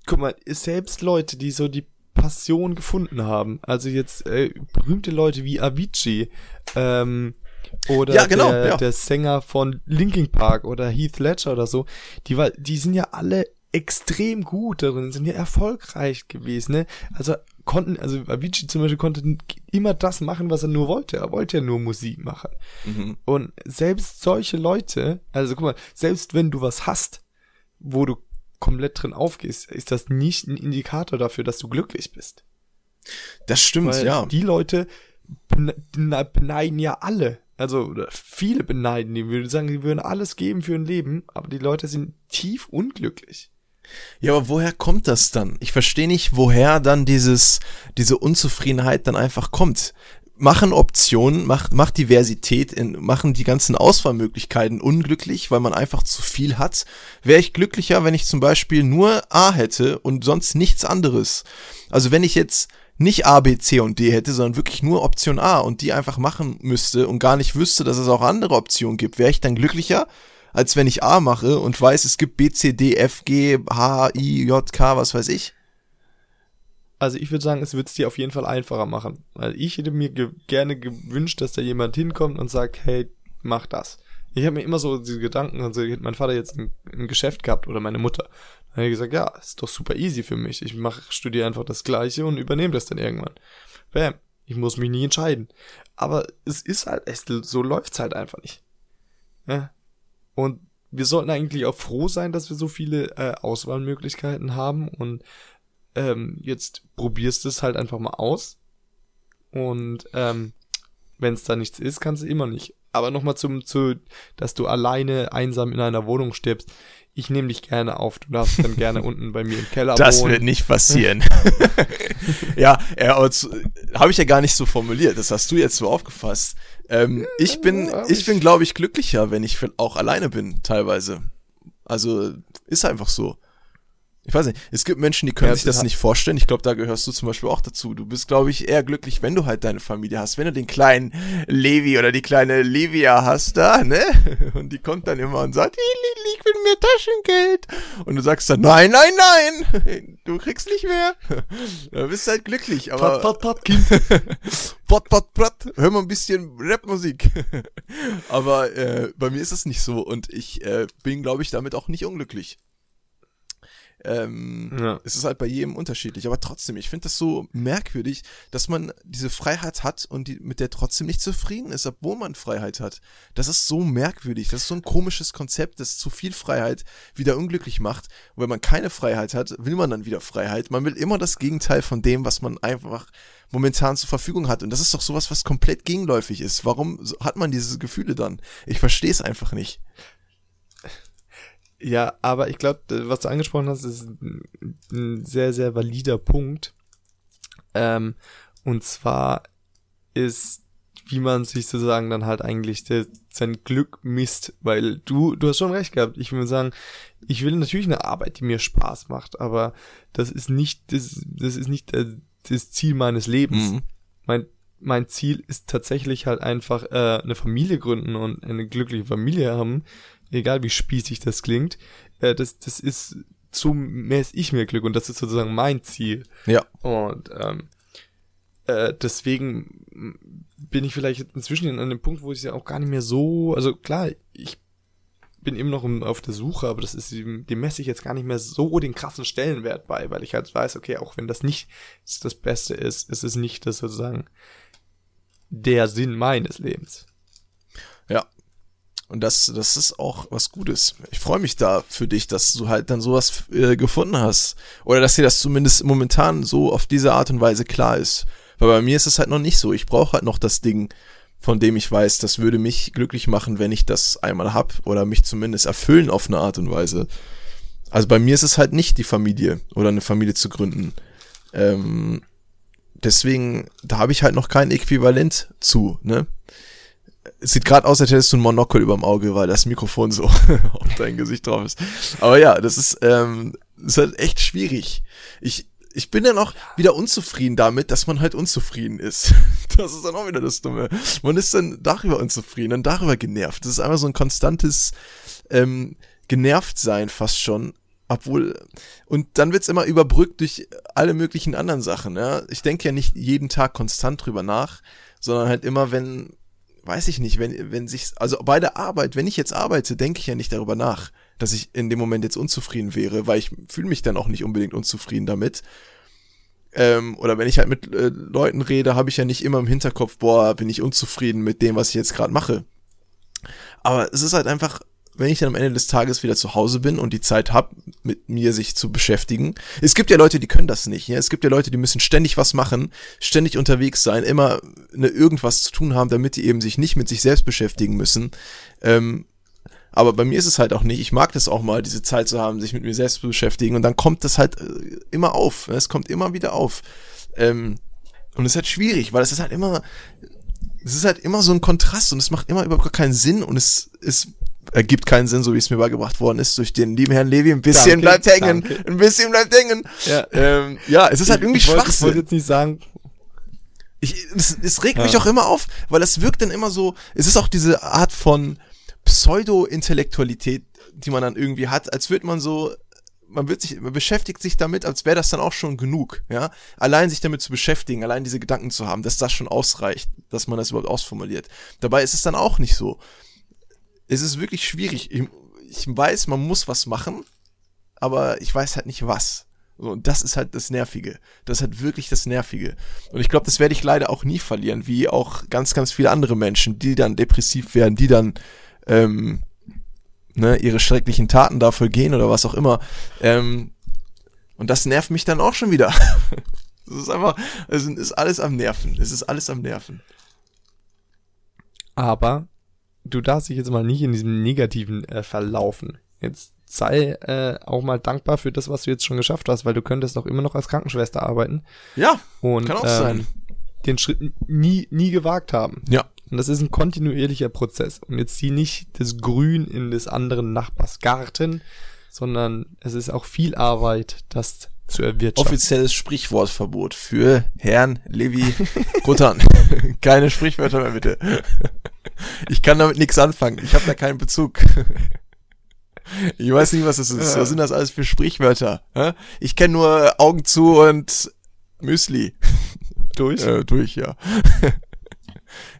Guck mal, selbst Leute, die so die Passion gefunden haben, also jetzt äh, berühmte Leute wie Avicii, ähm, oder Ja, genau, der, ja. der Sänger von Linkin Park oder Heath Ledger oder so, die war, die sind ja alle extrem gut darin, sind ja erfolgreich gewesen, ne? Also konnten, also Avicii zum Beispiel konnte immer das machen, was er nur wollte. Er wollte ja nur Musik machen. Mhm. Und selbst solche Leute, also guck mal, selbst wenn du was hast, wo du komplett drin aufgehst, ist das nicht ein Indikator dafür, dass du glücklich bist. Das stimmt, Weil ja. die Leute bene- bene- beneiden ja alle. Also viele beneiden die, würde sagen, die würden alles geben für ein Leben, aber die Leute sind tief unglücklich. Ja, aber woher kommt das dann? Ich verstehe nicht, woher dann dieses, diese Unzufriedenheit dann einfach kommt. Machen Optionen, macht, macht Diversität, in, machen die ganzen Auswahlmöglichkeiten unglücklich, weil man einfach zu viel hat. Wäre ich glücklicher, wenn ich zum Beispiel nur A hätte und sonst nichts anderes. Also wenn ich jetzt nicht A, B, C und D hätte, sondern wirklich nur Option A und die einfach machen müsste und gar nicht wüsste, dass es auch andere Optionen gibt, wäre ich dann glücklicher, als wenn ich A mache und weiß, es gibt B, C, D, F, G, H, I, J, K, was weiß ich. also ich würde sagen, es wird es dir auf jeden Fall einfacher machen. Weil ich hätte mir ge gerne gewünscht, dass da jemand hinkommt und sagt, hey, mach das. Ich habe mir immer so diese Gedanken, also hätte mein Vater jetzt ein, ein Geschäft gehabt oder meine Mutter. Dann hätte ich gesagt, ja, ist doch super easy für mich. Ich mach, studiere einfach das Gleiche und übernehme das dann irgendwann. Bam. Ich muss mich nie entscheiden. Aber es ist halt, es, so läuft's halt einfach nicht. Ja. Und wir sollten eigentlich auch froh sein, dass wir so viele äh, Auswahlmöglichkeiten haben und ähm, jetzt probierst es halt einfach mal aus. Und ähm, wenn es da nichts ist, kannst du immer nicht. Aber nochmal zum, zu, dass du alleine einsam in einer Wohnung stirbst. Ich nehme dich gerne auf. Du darfst dann gerne unten bei mir im Keller das wohnen. Das wird nicht passieren. ja, äh, habe ich ja gar nicht so formuliert. Das hast du jetzt so aufgefasst. Ähm, ich bin, ich bin, glaube ich, glücklicher, wenn ich auch alleine bin, teilweise. Also, ist einfach so ich weiß nicht, es gibt Menschen, die können ja, sich das nicht vorstellen. Ich glaube, da gehörst du zum Beispiel auch dazu. Du bist, glaube ich, eher glücklich, wenn du halt deine Familie hast. Wenn du den kleinen Levi oder die kleine Livia hast da, ne? Und die kommt dann immer und sagt, ich will mir Taschengeld. Und du sagst dann, nein, nein, nein, du kriegst nicht mehr. Da bist du halt glücklich. Aber pot, pot, pot, Kind. pot, pot, pot. Hör mal ein bisschen Rapmusik. aber äh, bei mir ist das nicht so. Und ich äh, bin, glaube ich, damit auch nicht unglücklich. Ähm, ja. Es ist halt bei jedem unterschiedlich. Aber trotzdem, ich finde das so merkwürdig, dass man diese Freiheit hat und die, mit der trotzdem nicht zufrieden ist, obwohl man Freiheit hat. Das ist so merkwürdig. Das ist so ein komisches Konzept, das zu viel Freiheit wieder unglücklich macht. Und wenn man keine Freiheit hat, will man dann wieder Freiheit. Man will immer das Gegenteil von dem, was man einfach momentan zur Verfügung hat. Und das ist doch sowas, was komplett gegenläufig ist. Warum hat man diese Gefühle dann? Ich verstehe es einfach nicht. Ja, aber ich glaube, was du angesprochen hast, ist ein sehr, sehr valider Punkt. Ähm, und zwar ist, wie man sich sozusagen dann halt eigentlich der, sein Glück misst, weil du, du hast schon recht gehabt. Ich würde sagen, ich will natürlich eine Arbeit, die mir Spaß macht, aber das ist nicht, das, das ist nicht das, das Ziel meines Lebens. Mhm. Mein, mein Ziel ist tatsächlich halt einfach äh, eine Familie gründen und eine glückliche Familie haben, egal wie spießig das klingt, äh, das, das ist, so messe ich mir Glück und das ist sozusagen mein Ziel. Ja. Und ähm, äh, deswegen bin ich vielleicht inzwischen an einem Punkt, wo ich ja auch gar nicht mehr so, also klar, ich bin immer noch auf der Suche, aber das ist, dem messe ich jetzt gar nicht mehr so den krassen Stellenwert bei, weil ich halt weiß, okay, auch wenn das nicht das Beste ist, ist es nicht das sozusagen der Sinn meines Lebens. Und das, das ist auch was Gutes. Ich freue mich da für dich, dass du halt dann sowas äh, gefunden hast. Oder dass dir das zumindest momentan so auf diese Art und Weise klar ist. Weil bei mir ist es halt noch nicht so. Ich brauche halt noch das Ding, von dem ich weiß, das würde mich glücklich machen, wenn ich das einmal hab. Oder mich zumindest erfüllen auf eine Art und Weise. Also bei mir ist es halt nicht die Familie oder eine Familie zu gründen. Ähm, deswegen, da habe ich halt noch kein Äquivalent zu, ne? Es sieht gerade aus, als hättest du ein Monokel über dem Auge, weil das Mikrofon so auf dein Gesicht drauf ist. Aber ja, das ist, ähm, ist halt echt schwierig. Ich, ich bin dann auch wieder unzufrieden damit, dass man halt unzufrieden ist. Das ist dann auch wieder das Dumme. Man ist dann darüber unzufrieden, dann darüber genervt. Das ist einfach so ein konstantes ähm, genervt fast schon. Obwohl, und dann wird's immer überbrückt durch alle möglichen anderen Sachen. Ja? Ich denke ja nicht jeden Tag konstant drüber nach, sondern halt immer, wenn weiß ich nicht, wenn, wenn sich, also bei der Arbeit, wenn ich jetzt arbeite, denke ich ja nicht darüber nach, dass ich in dem Moment jetzt unzufrieden wäre, weil ich fühle mich dann auch nicht unbedingt unzufrieden damit. Ähm, oder wenn ich halt mit äh, Leuten rede, habe ich ja nicht immer im Hinterkopf, boah, bin ich unzufrieden mit dem, was ich jetzt gerade mache. Aber es ist halt einfach wenn ich dann am Ende des Tages wieder zu Hause bin und die Zeit habe, mit mir sich zu beschäftigen. Es gibt ja Leute, die können das nicht. Ja? Es gibt ja Leute, die müssen ständig was machen, ständig unterwegs sein, immer eine, irgendwas zu tun haben, damit die eben sich nicht mit sich selbst beschäftigen müssen. Ähm, aber bei mir ist es halt auch nicht. Ich mag das auch mal, diese Zeit zu haben, sich mit mir selbst zu beschäftigen. Und dann kommt das halt äh, immer auf. Es kommt immer wieder auf. Ähm, und es ist halt schwierig, weil es ist halt immer, es ist halt immer so ein Kontrast und es macht immer überhaupt keinen Sinn und es, es ergibt keinen Sinn, so wie es mir beigebracht worden ist, durch den lieben Herrn Levi. Ein bisschen danke, bleibt hängen. Danke. Ein bisschen bleibt hängen. Ja, ähm, ja es ist halt irgendwie ich Schwachsinn. Ich wollte jetzt nicht sagen. Ich, es, es regt ja. mich auch immer auf, weil es wirkt dann immer so, es ist auch diese Art von Pseudo-Intellektualität, die man dann irgendwie hat, als würde man so man wird sich, man beschäftigt sich damit, als wäre das dann auch schon genug, ja. Allein sich damit zu beschäftigen, allein diese Gedanken zu haben, dass das schon ausreicht, dass man das überhaupt ausformuliert. Dabei ist es dann auch nicht so. Es ist wirklich schwierig. Ich, ich weiß, man muss was machen, aber ich weiß halt nicht was. und das ist halt das Nervige. Das ist halt wirklich das Nervige. Und ich glaube, das werde ich leider auch nie verlieren, wie auch ganz, ganz viele andere Menschen, die dann depressiv werden, die dann ähm, ne, ihre schrecklichen Taten dafür gehen oder was auch immer. Ähm, und das nervt mich dann auch schon wieder. das ist einfach, es ist alles am Nerven. Es ist alles am Nerven. Aber du darfst dich jetzt mal nicht in diesem Negativen äh, verlaufen. Jetzt sei äh, auch mal dankbar für das, was du jetzt schon geschafft hast, weil du könntest noch immer noch als Krankenschwester arbeiten. Ja, und, kann auch ähm, sein. Den Schritt nie, nie gewagt haben. Ja. Und das ist ein kontinuierlicher Prozess. Und jetzt zieh nicht das Grün in des anderen Nachbars Garten, sondern es ist auch viel Arbeit, das zu erwirtschaften. Offizielles Sprichwortverbot für Herrn Levi Rutan. Keine Sprichwörter mehr bitte. Ich kann damit nichts anfangen. Ich habe da keinen Bezug. Ich weiß nicht, was das ist. Was sind das alles für Sprichwörter? Ich kenne nur Augen zu und Müsli. durch. Äh, durch, ja.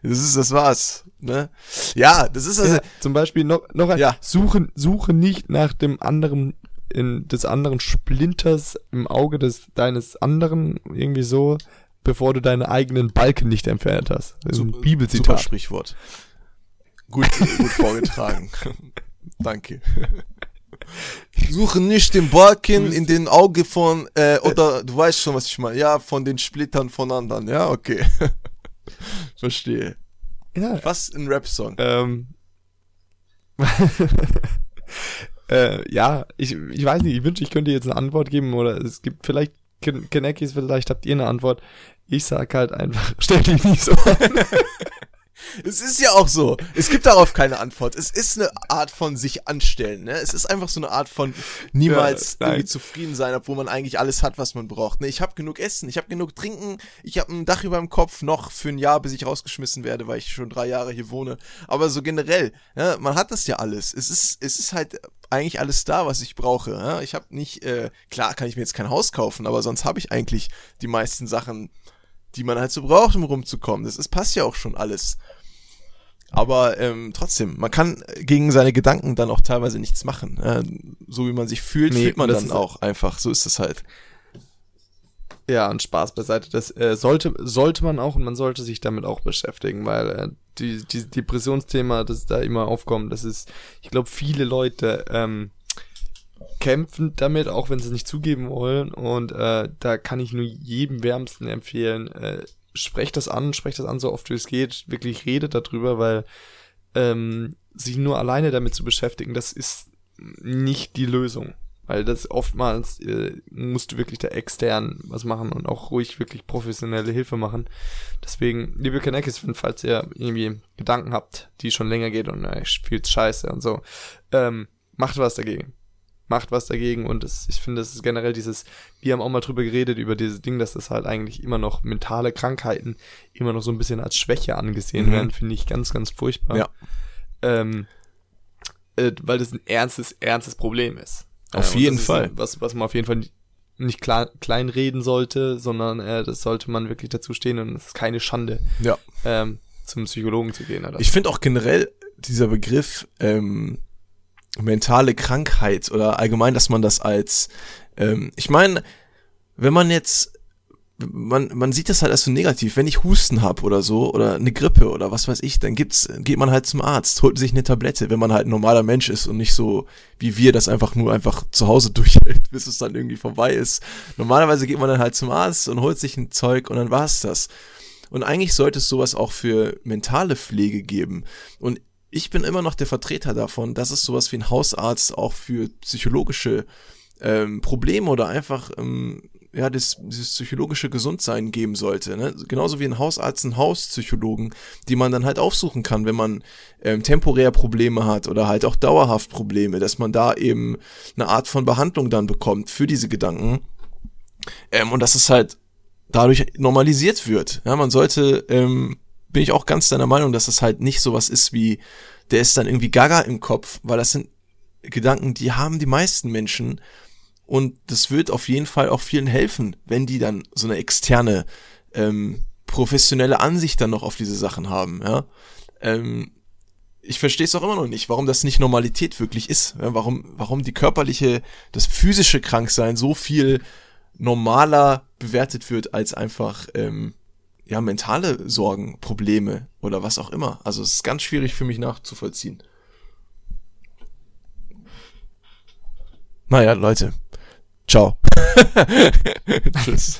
Das ist, das war's. Ne? Ja, das ist also. Ja, zum Beispiel noch, noch ein, Ja. suche, suche nicht nach dem anderen, in, des anderen Splinters im Auge des, deines anderen, irgendwie so, bevor du deine eigenen Balken nicht entfernt hast. Das ist ein Super Bibelzitat. Sprichwort. Gut, gut vorgetragen. Danke. Suche nicht den Balken in den Auge von, äh, oder du weißt schon, was ich meine. Ja, von den Splittern von anderen. Ja, okay. Verstehe. Ja, Was ein Rap-Song. ähm, äh, ja, ich, ich weiß nicht, ich wünsche, ich könnte jetzt eine Antwort geben oder es gibt vielleicht, Kenekis, vielleicht habt ihr eine Antwort. Ich sag halt einfach, stell dich nicht so an. Es ist ja auch so. Es gibt darauf keine Antwort. Es ist eine Art von sich anstellen. Ne? Es ist einfach so eine Art von niemals Ja, irgendwie zufrieden sein, obwohl man eigentlich alles hat, was man braucht. Ne? Ich habe genug Essen, ich habe genug Trinken, ich habe ein Dach über dem Kopf noch für ein Jahr, bis ich rausgeschmissen werde, weil ich schon drei Jahre hier wohne. Aber so generell, ne? man hat das ja alles. Es ist, es ist halt eigentlich alles da, was ich brauche. Ne? Ich habe nicht, äh, klar kann ich mir jetzt kein Haus kaufen, aber sonst habe ich eigentlich die meisten Sachen, die man halt so braucht, um rumzukommen. Das ist, passt ja auch schon alles. Aber ähm, trotzdem, man kann gegen seine Gedanken dann auch teilweise nichts machen. Äh, so wie man sich fühlt, Nee, fühlt man das dann auch einfach. So ist es halt. Ja, und Spaß beiseite. Das äh, sollte, sollte man auch und man sollte sich damit auch beschäftigen, weil äh, die, die Depressionsthema, das da immer aufkommt, das ist, ich glaube, viele Leute ähm, kämpfen damit, auch wenn sie es nicht zugeben wollen. Und äh, da kann ich nur jedem wärmsten empfehlen, äh, sprecht das an, sprecht das an, so oft wie es geht, wirklich redet darüber, weil ähm, sich nur alleine damit zu beschäftigen, das ist nicht die Lösung. Weil das oftmals äh, musst du wirklich da extern was machen und auch ruhig wirklich professionelle Hilfe machen. Deswegen, liebe Kanekis, falls ihr irgendwie Gedanken habt, die schon länger geht und äh, fühl's scheiße und so, ähm, macht was dagegen. Macht was dagegen und es, ich finde, es ist generell dieses, wir haben auch mal drüber geredet, über dieses Ding, dass das halt eigentlich immer noch mentale Krankheiten immer noch so ein bisschen als Schwäche angesehen Mhm. werden, finde ich ganz, ganz furchtbar. Ja. Ähm, äh, weil das ein ernstes, ernstes Problem ist. Auf jeden Fall. Was, was man auf jeden Fall nicht, klar, kleinreden sollte, sondern äh, das sollte man wirklich dazu stehen und es ist keine Schande, Ja. ähm, zum Psychologen zu gehen. Oder? Ich finde auch generell dieser Begriff ähm, mentale Krankheit oder allgemein, dass man das als, ähm, ich meine, wenn man jetzt, man, man sieht das halt als so negativ. Wenn ich Husten hab oder so oder eine Grippe oder was weiß ich, dann gibt's, geht man halt zum Arzt, holt sich eine Tablette, wenn man halt ein normaler Mensch ist und nicht so wie wir das einfach nur einfach zu Hause durchhält, bis es dann irgendwie vorbei ist. Normalerweise geht man dann halt zum Arzt und holt sich ein Zeug und dann war's das. Und eigentlich sollte es sowas auch für mentale Pflege geben. Und ich bin immer noch der Vertreter davon, dass es sowas wie ein Hausarzt auch für psychologische ähm, Probleme oder einfach ähm, ja, das, dieses psychologische Gesundsein geben sollte. Ne? Genauso wie ein Hausarzt einen Hauspsychologen, die man dann halt aufsuchen kann, wenn man ähm, temporär Probleme hat oder halt auch dauerhaft Probleme, dass man da eben eine Art von Behandlung dann bekommt für diese Gedanken. Ähm, und dass es halt dadurch normalisiert wird. Ja, man sollte, ähm, bin ich auch ganz deiner Meinung, dass es halt nicht sowas ist wie, der ist dann irgendwie gaga im Kopf, weil das sind Gedanken, die haben die meisten Menschen Und das wird auf jeden Fall auch vielen helfen, wenn die dann so eine externe, ähm, professionelle Ansicht dann noch auf diese Sachen haben, ja. Ähm, ich verstehe es auch immer noch nicht, warum das nicht Normalität wirklich ist. Ja, warum, warum die körperliche, das physische Kranksein so viel normaler bewertet wird als einfach ähm, ja mentale Sorgen, Probleme oder was auch immer. Also es ist ganz schwierig für mich nachzuvollziehen. Naja, Leute. Ciao. Tschüss.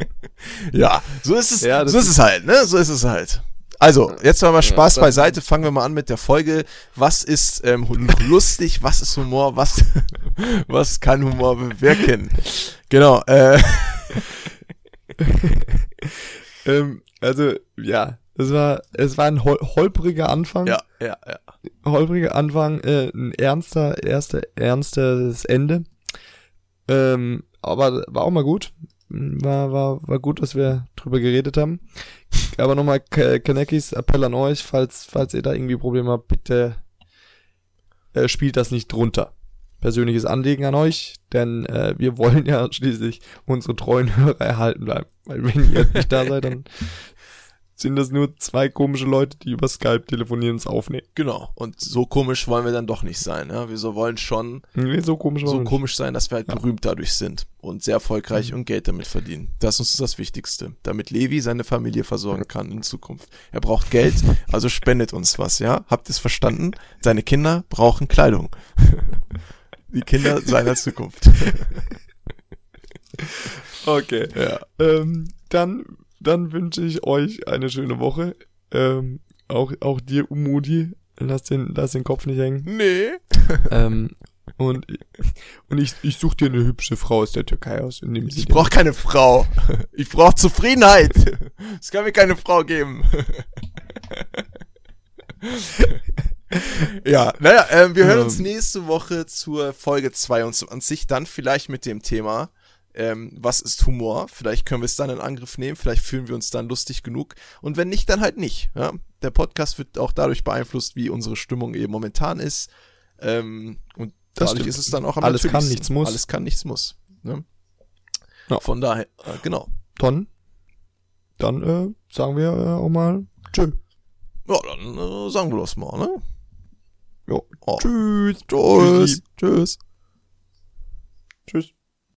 ja, so ist es, Ja, so ist es halt, ne? So ist es halt. Also, jetzt mal Spaß beiseite. Fangen wir mal an mit der Folge. Was ist ähm, lustig? Was ist Humor? Was, was kann Humor bewirken? Genau. Äh, Ähm, also, ja, es war, es war ein hol holpriger Anfang. ja, ja, ja. holpriger Anfang, äh, ein ernster, erster, ernstes Ende. Ähm, aber war auch mal gut. War, war, war gut, dass wir drüber geredet haben. Aber nochmal Ka- Kanekis Appell an euch, falls, falls ihr da irgendwie Probleme habt, bitte äh, spielt das nicht drunter. Persönliches Anliegen an euch, denn äh, wir wollen ja schließlich unsere treuen Hörer erhalten bleiben. Weil wenn ihr nicht da seid, dann sind das nur zwei komische Leute, die über Skype telefonieren und es aufnehmen. Genau. Und so komisch wollen wir dann doch nicht sein. Ja? Wir so wollen schon Nee, so komisch so komisch sein, dass wir halt Ja. berühmt dadurch sind und sehr erfolgreich und Geld damit verdienen. Das ist uns das Wichtigste, damit Levi seine Familie versorgen kann in Zukunft. Er braucht Geld, also spendet uns was, ja? Habt ihr es verstanden? Seine Kinder brauchen Kleidung. Die Kinder seiner Zukunft. Okay. Ja. Ähm, dann, dann wünsche ich euch eine schöne Woche. Ähm, auch, auch dir, Umudi. Lass den, lass den Kopf nicht hängen. Nee. ähm, und, und ich, ich suche dir eine hübsche Frau aus der Türkei aus. Und nimm sie Ich brauche keine Frau. Ich brauche Zufriedenheit. Es kann mir keine Frau geben. ja, naja, ähm, wir hören uns Ähm. nächste Woche zur Folge 22, dann vielleicht mit dem Thema, ähm, was ist Humor? Vielleicht können wir es dann in Angriff nehmen, vielleicht fühlen wir uns dann lustig genug und wenn nicht, dann halt nicht. Ja? Der Podcast wird auch dadurch beeinflusst, wie unsere Stimmung eben momentan ist ähm, und Das dadurch stimmt. ist es dann auch am Alles kann, nichts muss. Alles kann, nichts muss. Ne? Ja. Von daher, äh, genau. Dann, dann äh, sagen wir äh, auch mal Tschö. Ja, dann äh, sagen wir das mal, ne? Jo. Oh. Tschüss. Tschüss. Tschüss. Tschüss.